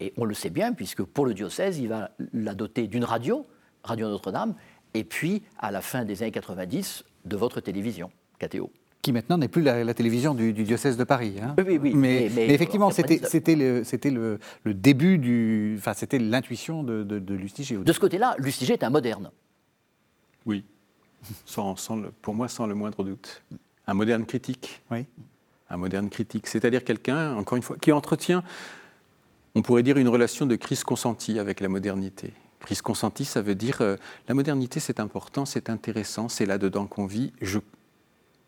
[SPEAKER 2] Et on le sait bien, puisque pour le diocèse, il va la doter d'une radio, Radio Notre-Dame, et puis, à la fin des années 90, de votre télévision, KTO
[SPEAKER 1] qui maintenant n'est plus la, télévision du, diocèse de Paris.
[SPEAKER 2] Hein. Oui, oui,
[SPEAKER 1] mais, effectivement, c'était le, le, début du, enfin, c'était l'intuition de, de, Lustiger.
[SPEAKER 2] De ce côté-là, Lustiger est un moderne.
[SPEAKER 3] Oui, sans, pour moi sans le moindre doute. Un moderne critique.
[SPEAKER 1] Oui.
[SPEAKER 3] Un moderne critique, c'est-à-dire quelqu'un, encore une fois, qui entretient, on pourrait dire, une relation de crise consentie avec la modernité. Crise consentie, ça veut dire euh, la modernité, c'est important, c'est intéressant, c'est là-dedans qu'on vit. Je,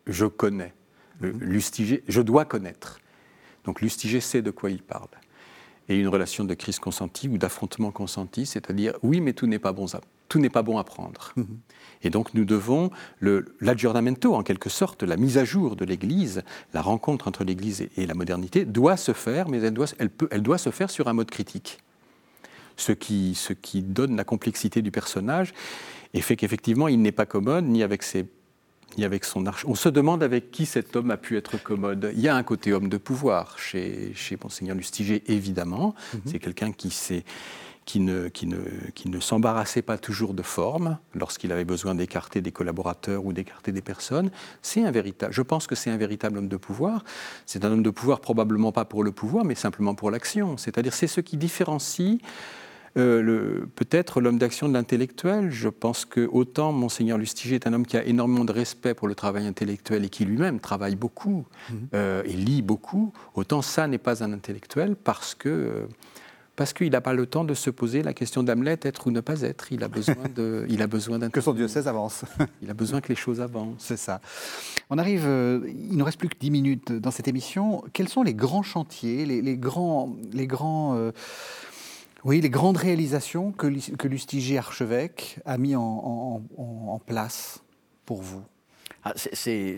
[SPEAKER 3] je connais. Lustiger, je dois connaître. Donc Lustiger sait de quoi il parle. Et une relation de crise consentie ou d'affrontement consenti, c'est-à-dire oui, mais tout n'est pas bon tout n'est pas bon à prendre. Mhm. Et donc nous devons, l'aggiornamento en quelque sorte, la mise à jour de l'Église, la rencontre entre l'Église et, la modernité, doit se faire, mais elle doit, elle, peut, elle doit se faire sur un mode critique. Ce qui, ce qui donne la complexité du personnage et fait qu'effectivement il n'est pas commode ni avec ses ni avec son arche. On se demande avec qui cet homme a pu être commode. Il y a un côté homme de pouvoir chez, chez Monseigneur Lustiger, évidemment. Mhm. C'est quelqu'un qui, qui, ne, qui, ne, qui ne s'embarrassait pas toujours de forme lorsqu'il avait besoin d'écarter des collaborateurs ou d'écarter des personnes. C'est un véritable, je pense que c'est un véritable homme de pouvoir. C'est un homme de pouvoir probablement pas pour le pouvoir, mais simplement pour l'action. C'est-à-dire c'est ce qui différencie euh, peut-être l'homme d'action de l'intellectuel. Je pense que autant Monseigneur Lustiger est un homme qui a énormément de respect pour le travail intellectuel et qui lui-même travaille beaucoup mhm. euh, et lit beaucoup, autant ça n'est pas un intellectuel parce que parce qu'il n'a pas le temps de se poser la question d'Hamlet, être ou ne pas être. Il a besoin de, il a besoin d'un.
[SPEAKER 1] que son diocèse avance.
[SPEAKER 3] il a besoin que les choses avancent.
[SPEAKER 1] C'est ça. On arrive, euh, il ne reste plus que 10 minutes dans cette émission. Quels sont les grands chantiers, les, grands, les grands oui, les grandes réalisations que, que Lustiger archevêque a mis en, place pour vous?
[SPEAKER 2] Ah, c'est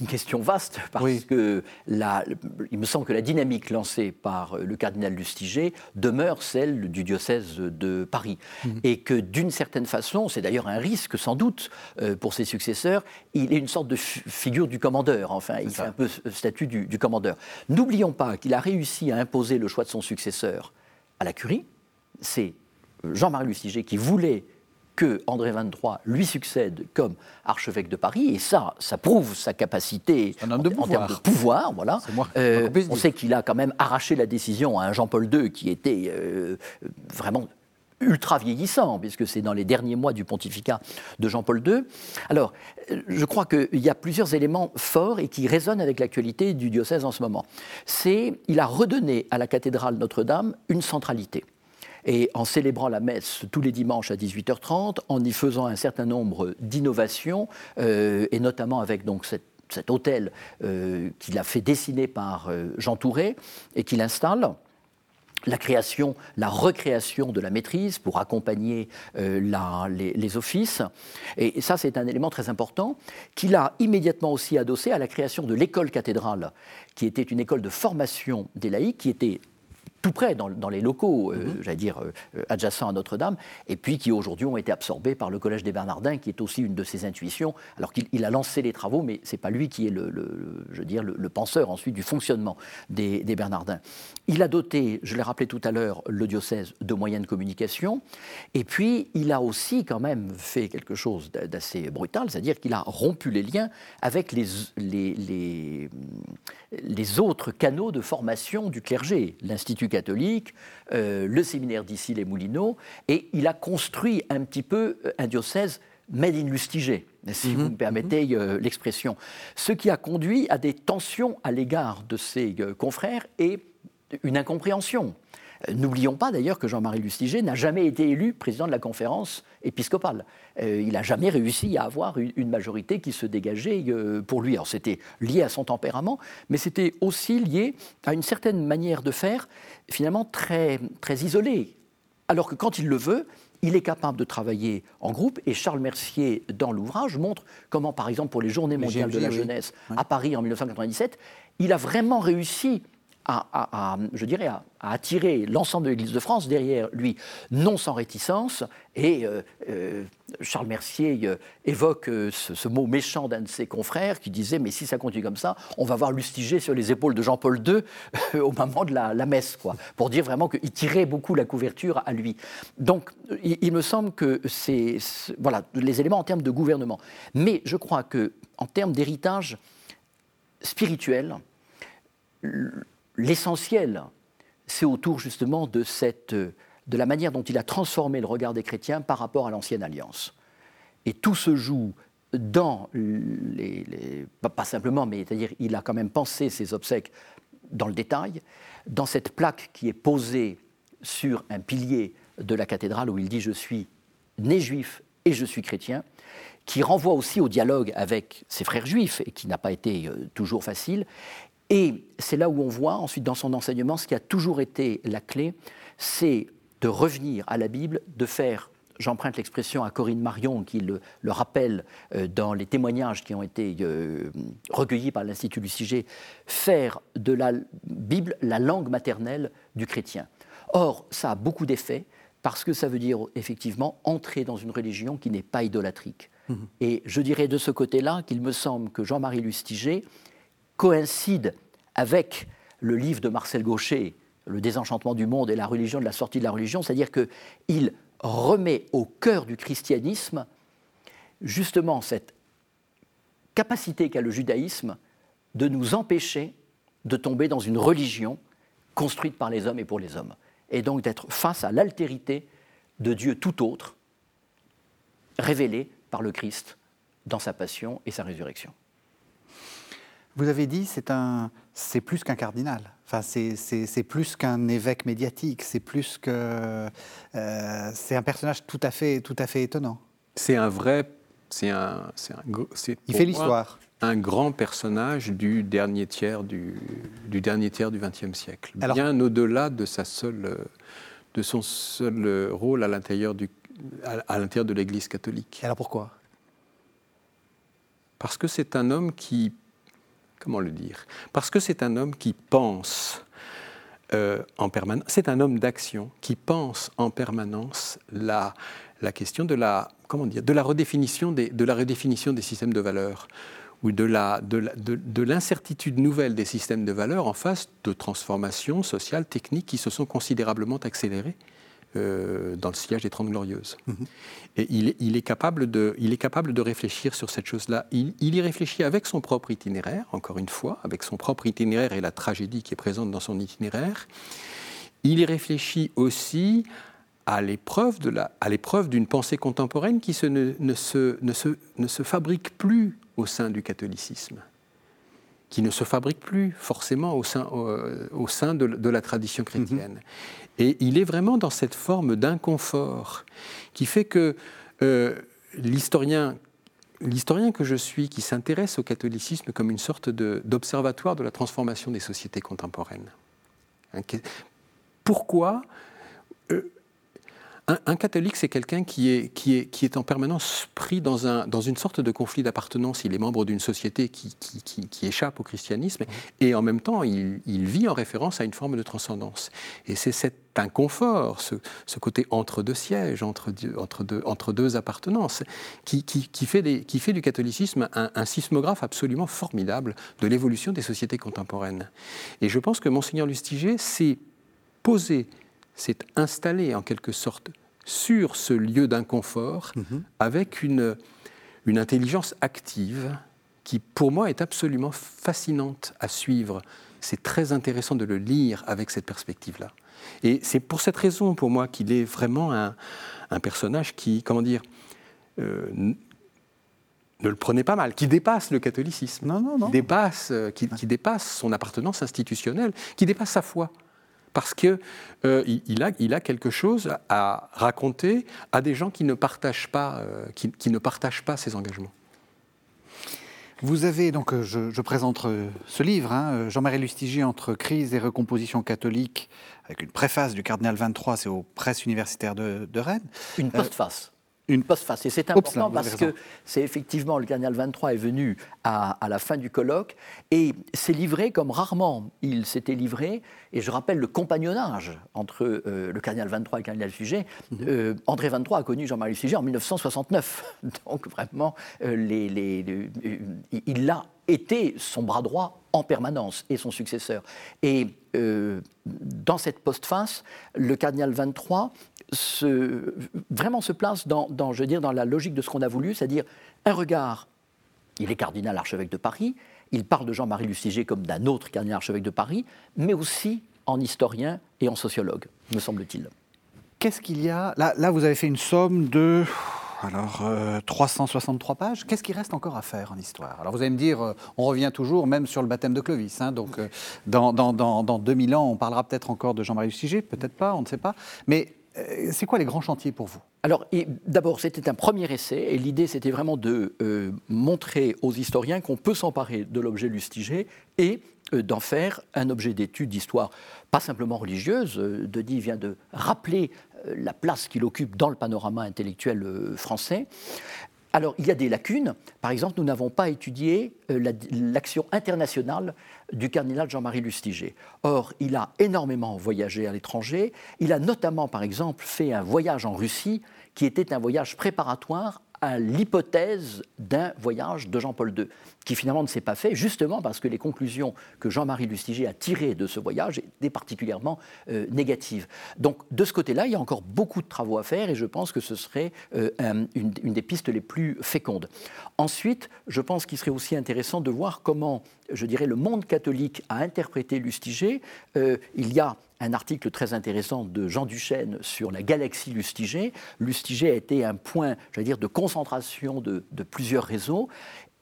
[SPEAKER 2] une question vaste parce que il me semble que la dynamique lancée par le cardinal Lustiger demeure celle du diocèse de Paris mhm. et que d'une certaine façon, c'est d'ailleurs un risque sans doute euh, pour ses successeurs, il est une sorte de figure du commandeur, enfin il fait un peu statut du, du commandeur. N'oublions pas qu'il a réussi à imposer le choix de son successeur à la curie, c'est Jean-Marie Lustiger qui voulait que André XXIII lui succède comme archevêque de Paris, et ça, ça prouve sa capacité
[SPEAKER 1] en, termes de
[SPEAKER 2] pouvoir. Voilà. Euh, on sait qu'il a quand même arraché la décision à un Jean-Paul II qui était euh, vraiment ultra vieillissant, puisque c'est dans les derniers mois du pontificat de Jean-Paul II. Alors, je crois qu'il y a plusieurs éléments forts et qui résonnent avec l'actualité du diocèse en ce moment. C'est, il a redonné à la cathédrale Notre-Dame une centralité. Et en célébrant la messe tous les dimanches à 18h30, en y faisant un certain nombre d'innovations, euh, et notamment avec donc cet hôtel euh, qu'il a fait dessiner par euh, Jean Touré et qu'il installe, la création, la recréation de la maîtrise pour accompagner les, offices. Et ça, c'est un élément très important qu'il a immédiatement aussi adossé à la création de l'école cathédrale, qui était une école de formation des laïcs, qui était tout près, dans, les locaux, euh, mhm. j'allais dire, euh, adjacents à Notre-Dame, et puis qui aujourd'hui ont été absorbés par le Collège des Bernardins, qui est aussi une de ses intuitions, alors qu'il a lancé les travaux, mais ce n'est pas lui qui est le, je veux dire, le, penseur ensuite du fonctionnement des, Bernardins. Il a doté, je l'ai rappelé tout à l'heure, le diocèse de moyens de communication, et puis il a aussi quand même fait quelque chose d'assez brutal, c'est-à-dire qu'il a rompu les liens avec les, les, les, les autres canaux de formation du clergé, l'Institut catholique, euh, le séminaire d'ici, les Moulineaux, et il a construit un petit peu euh, un diocèse made in Lustiger, si mhm. vous me permettez mhm. euh, l'expression. Ce qui a conduit à des tensions à l'égard de ses confrères et une incompréhension. N'oublions pas d'ailleurs que Jean-Marie Lustiger n'a jamais été élu président de la conférence épiscopale. Euh, il n'a jamais réussi à avoir une, majorité qui se dégageait euh, pour lui. Alors c'était lié à son tempérament, mais c'était aussi lié à une certaine manière de faire, finalement très, très isolée. Alors que quand il le veut, il est capable de travailler en groupe et Charles Mercier, dans l'ouvrage, montre comment, par exemple, pour les Journées mondiales de la jeunesse à Paris en 1997, il a vraiment réussi à, je dirais, à, attirer l'ensemble de l'Église de France derrière lui, non sans réticence. Et euh, euh, Charles Mercier euh, évoque ce, mot méchant d'un de ses confrères qui disait Mais si ça continue comme ça, on va voir Lustiger sur les épaules de Jean-Paul II au moment de la, messe, quoi, pour dire vraiment qu'il tirait beaucoup la couverture à lui. Donc, il, il me semble que c'est voilà les éléments en termes de gouvernement. Mais je crois que en termes d'héritage spirituel, l'essentiel, c'est autour justement de, cette, de la manière dont il a transformé le regard des chrétiens par rapport à l'ancienne alliance. Et tout se joue dans les, pas simplement, mais c'est-à-dire il a quand même pensé ses obsèques dans le détail, dans cette plaque qui est posée sur un pilier de la cathédrale où il dit je suis né juif et je suis chrétien, qui renvoie aussi au dialogue avec ses frères juifs et qui n'a pas été euh, toujours facile. Et c'est là où on voit ensuite dans son enseignement ce qui a toujours été la clé, c'est de revenir à la Bible, de faire j'emprunte l'expression à Corinne Marion qui le, rappelle euh, dans les témoignages qui ont été euh, recueillis par l'Institut du faire de la Bible la langue maternelle du chrétien. Or, ça a beaucoup d'effets parce que ça veut dire effectivement entrer dans une religion qui n'est pas idolâtrique. Mmh. Et je dirais de ce côté-là qu'il me semble que Jean-Marie Lustiger coïncide avec le livre de Marcel Gaucher, Le désenchantement du monde et la religion de la sortie de la religion, c'est-à-dire qu'il remet au cœur du christianisme justement cette capacité qu'a le judaïsme de nous empêcher de tomber dans une religion construite par les hommes et pour les hommes, et donc d'être face à l'altérité de Dieu tout autre, révélé par le Christ dans sa passion et sa résurrection.
[SPEAKER 1] Vous avez dit c'est un, c'est plus qu'un cardinal. Enfin, c'est plus qu'un évêque médiatique. C'est plus que euh, c'est un personnage tout à fait, tout à fait étonnant.
[SPEAKER 3] C'est un vrai, c'est un, un
[SPEAKER 1] il fait l'histoire.
[SPEAKER 3] Un grand personnage du dernier tiers du, du dernier tiers du XXe siècle. Bien au-delà de sa seule, de son seul rôle à l'intérieur du, à l'intérieur de l'Église catholique.
[SPEAKER 1] Alors pourquoi?
[SPEAKER 3] Parce que c'est un homme qui comment le dire? Parce que c'est un homme qui pense euh, en permanence, c'est un homme d'action qui pense en permanence la, la question de la, redéfinition des, systèmes de valeurs ou de, de l'incertitude nouvelle des systèmes de valeurs en face de transformations sociales, techniques qui se sont considérablement accélérées euh, dans le sillage des Trente Glorieuses. Mhm. Et il, est capable de, il est capable de réfléchir sur cette chose-là. Il, y réfléchit avec son propre itinéraire, encore une fois, avec son propre itinéraire et la tragédie qui est présente dans son itinéraire. Il y réfléchit aussi à l'épreuve d'une pensée contemporaine qui se, ne, se, ne, se, ne se fabrique plus au sein du catholicisme qui ne se fabrique plus forcément au sein, au, sein de, la tradition chrétienne. Mhm. Et il est vraiment dans cette forme d'inconfort qui fait que euh, l'historien L'historien que je suis, qui s'intéresse au catholicisme comme une sorte d'observatoire de, la transformation des sociétés contemporaines. Pourquoi euh, un, catholique, c'est quelqu'un qui est, qui, est, qui est en permanence pris dans, un, dans une sorte de conflit d'appartenance. Il est membre d'une société qui, qui, échappe au christianisme et en même temps, il, il, vit en référence à une forme de transcendance. Et c'est cet inconfort, ce, ce, côté entre deux sièges, entre, entre, deux, entre deux appartenances, qui, fait des, qui fait du catholicisme un, un sismographe absolument formidable de l'évolution des sociétés contemporaines. Et je pense que Monseigneur Lustiger s'est posé s'est installé en quelque sorte sur ce lieu d'inconfort mhm. avec une, une intelligence active qui, pour moi, est absolument fascinante à suivre. C'est très intéressant de le lire avec cette perspective-là. Et c'est pour cette raison, pour moi, qu'il est vraiment un, un, personnage qui, comment dire, euh, ne le prenait pas mal, qui dépasse le catholicisme,
[SPEAKER 1] non, non, non.
[SPEAKER 3] Qui, dépasse, euh, qui, qui dépasse son appartenance institutionnelle, qui dépasse sa foi parce qu'il euh, il a, il a, quelque chose à raconter à des gens qui ne partagent pas, euh, qui, ne partagent pas ses engagements.
[SPEAKER 1] Vous avez donc, euh, je, présente ce livre, hein, Jean-Marie Lustiger entre crise et recomposition catholique, avec une préface du cardinal 23, c'est aux presses universitaires de, de Rennes.
[SPEAKER 2] Une postface une postface. Et c'est important parce que c'est effectivement, le cardinal 23 est venu à, la fin du colloque et s'est livré comme rarement il s'était livré. Et je rappelle le compagnonnage entre euh, le cardinal 23 et le cardinal Sujet. Mhm. Euh, André 23 a connu Jean-Marie Sujet en 1969. Donc vraiment, euh, les, les, il a été son bras droit en permanence et son successeur. Et dans cette postface, le cardinal 23 se, vraiment se place dans, je dire, dans la logique de ce qu'on a voulu, c'est-à-dire un regard. Il est cardinal archevêque de Paris, il parle de Jean-Marie Lustiger comme d'un autre cardinal archevêque de Paris, mais aussi en historien et en sociologue, me semble-t-il.
[SPEAKER 1] Qu'est-ce qu'il y a? Là, vous avez fait une somme de alors, 363 euh, pages. Qu'est-ce qui reste encore à faire en histoire? Alors, vous allez me dire, euh, on revient toujours même sur le baptême de Clovis. Hein, donc, euh, dans, dans, dans, 2000 ans, on parlera peut-être encore de Jean-Marie Lustiger, peut-être pas, on ne sait pas. Mais c'est quoi les grands chantiers pour vous?
[SPEAKER 2] Alors, d'abord, c'était un premier essai, et l'idée, c'était vraiment de montrer aux historiens qu'on peut s'emparer de l'objet Lustiger et d'en faire un objet d'étude d'histoire, pas simplement religieuse. Denis vient de rappeler la place qu'il occupe dans le panorama intellectuel français. Alors, il y a des lacunes. Par exemple, nous n'avons pas étudié euh, l'action internationale du cardinal Jean-Marie Lustiger. Or, il a énormément voyagé à l'étranger. Il a notamment, par exemple, fait un voyage en Russie qui était un voyage préparatoire à l'hypothèse d'un voyage de Jean-Paul II, qui finalement ne s'est pas fait, justement parce que les conclusions que Jean-Marie Lustiger a tirées de ce voyage étaient particulièrement euh, négatives. Donc de ce côté-là, il y a encore beaucoup de travaux à faire et je pense que ce serait euh, une, des pistes les plus fécondes. Ensuite, je pense qu'il serait aussi intéressant de voir comment, je dirais, le monde catholique a interprété Lustiger. Euh, il y a un article très intéressant de Jean Duchesne sur la galaxie Lustiger. Lustiger a été un point, j'allais dire, de concentration de, de plusieurs réseaux.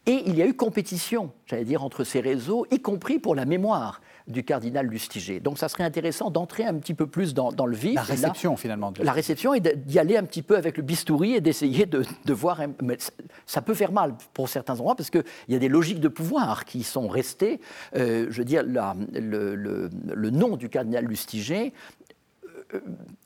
[SPEAKER 2] Et il y a eu compétition, j'allais dire, entre ces réseaux, y compris pour la mémoire du cardinal Lustiger. Donc ça serait intéressant d'entrer un petit peu plus dans, le vif.
[SPEAKER 1] La réception finalement.
[SPEAKER 2] la réception et d'y aller un petit peu avec le bistouri et d'essayer de, voir... Mais ça peut faire mal pour certains endroits parce qu'il y a des logiques de pouvoir qui sont restées. Euh, je veux dire, le, nom du cardinal Lustiger euh,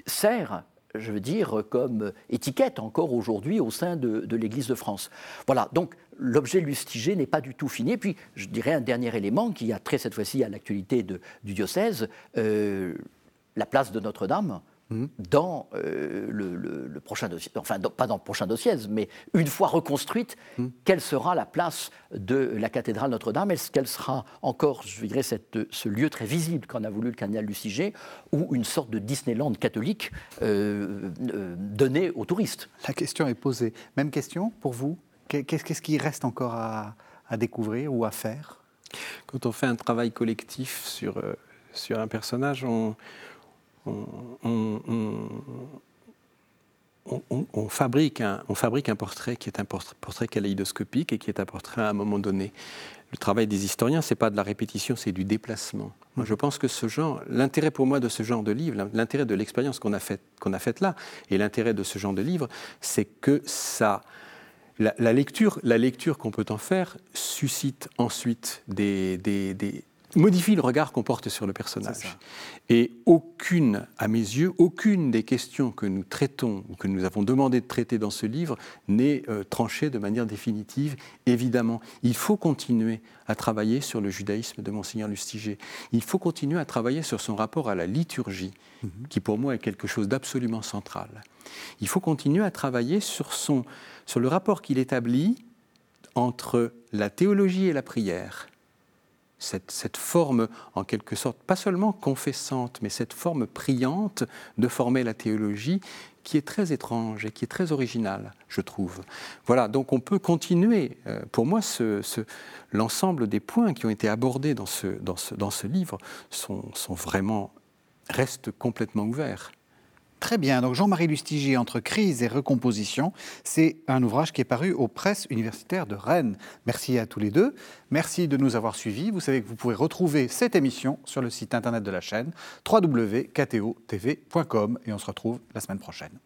[SPEAKER 2] sert je veux dire, comme étiquette encore aujourd'hui au sein de, l'Église de France. Voilà, donc l'objet Lustiger n'est pas du tout fini. Puis, je dirais un dernier élément qui a trait cette fois-ci à l'actualité du diocèse, euh, la place de Notre-Dame. Mhm. dans euh, le, prochain dossier, enfin pas dans le prochain dossier, mais une fois reconstruite, mhm. quelle sera la place de la cathédrale Notre-Dame? Est-ce qu'elle sera encore, je dirais, cette, ce lieu très visible qu'en a voulu le cardinal Luciger, ou une sorte de Disneyland catholique euh, donné aux touristes?
[SPEAKER 1] La question est posée. Même question pour vous? Qu'est-ce qui reste encore à, découvrir ou à faire?
[SPEAKER 3] Quand on fait un travail collectif sur, euh, sur un personnage, on, on, fabrique un, portrait qui est un portrait, portrait kaléidoscopique et qui est un portrait à un moment donné. Le travail des historiens, c'est pas de la répétition, c'est du déplacement. Je pense que ce genre, l'intérêt pour moi de ce genre de livre, l'intérêt de l'expérience qu'on a faite là, et l'intérêt de ce genre de livre, c'est que ça, la, lecture, la lecture qu'on peut en faire suscite ensuite des, modifie le regard qu'on porte sur le personnage. Et aucune, à mes yeux, aucune des questions que nous traitons ou que nous avons demandé de traiter dans ce livre n'est euh, tranchée de manière définitive. Évidemment, il faut continuer à travailler sur le judaïsme de Monseigneur Lustiger. Il faut continuer à travailler sur son rapport à la liturgie, mhm. qui pour moi est quelque chose d'absolument central. Il faut continuer à travailler sur, son, sur le rapport qu'il établit entre la théologie et la prière cette, forme, en quelque sorte, pas seulement confessante, mais cette forme priante de former la théologie qui est très étrange et qui est très originale, je trouve. Voilà, donc on peut continuer. Euh, pour moi, l'ensemble des points qui ont été abordés dans ce, livre sont vraiment restent complètement ouverts.
[SPEAKER 1] Très bien. Donc Jean-Marie Lustiger, Entre crise et recomposition, c'est un ouvrage qui est paru aux presses universitaires de Rennes. Merci à tous les deux. Merci de nous avoir suivis. Vous savez que vous pouvez retrouver cette émission sur le site internet de la chaîne www.ktotv.com et on se retrouve la semaine prochaine.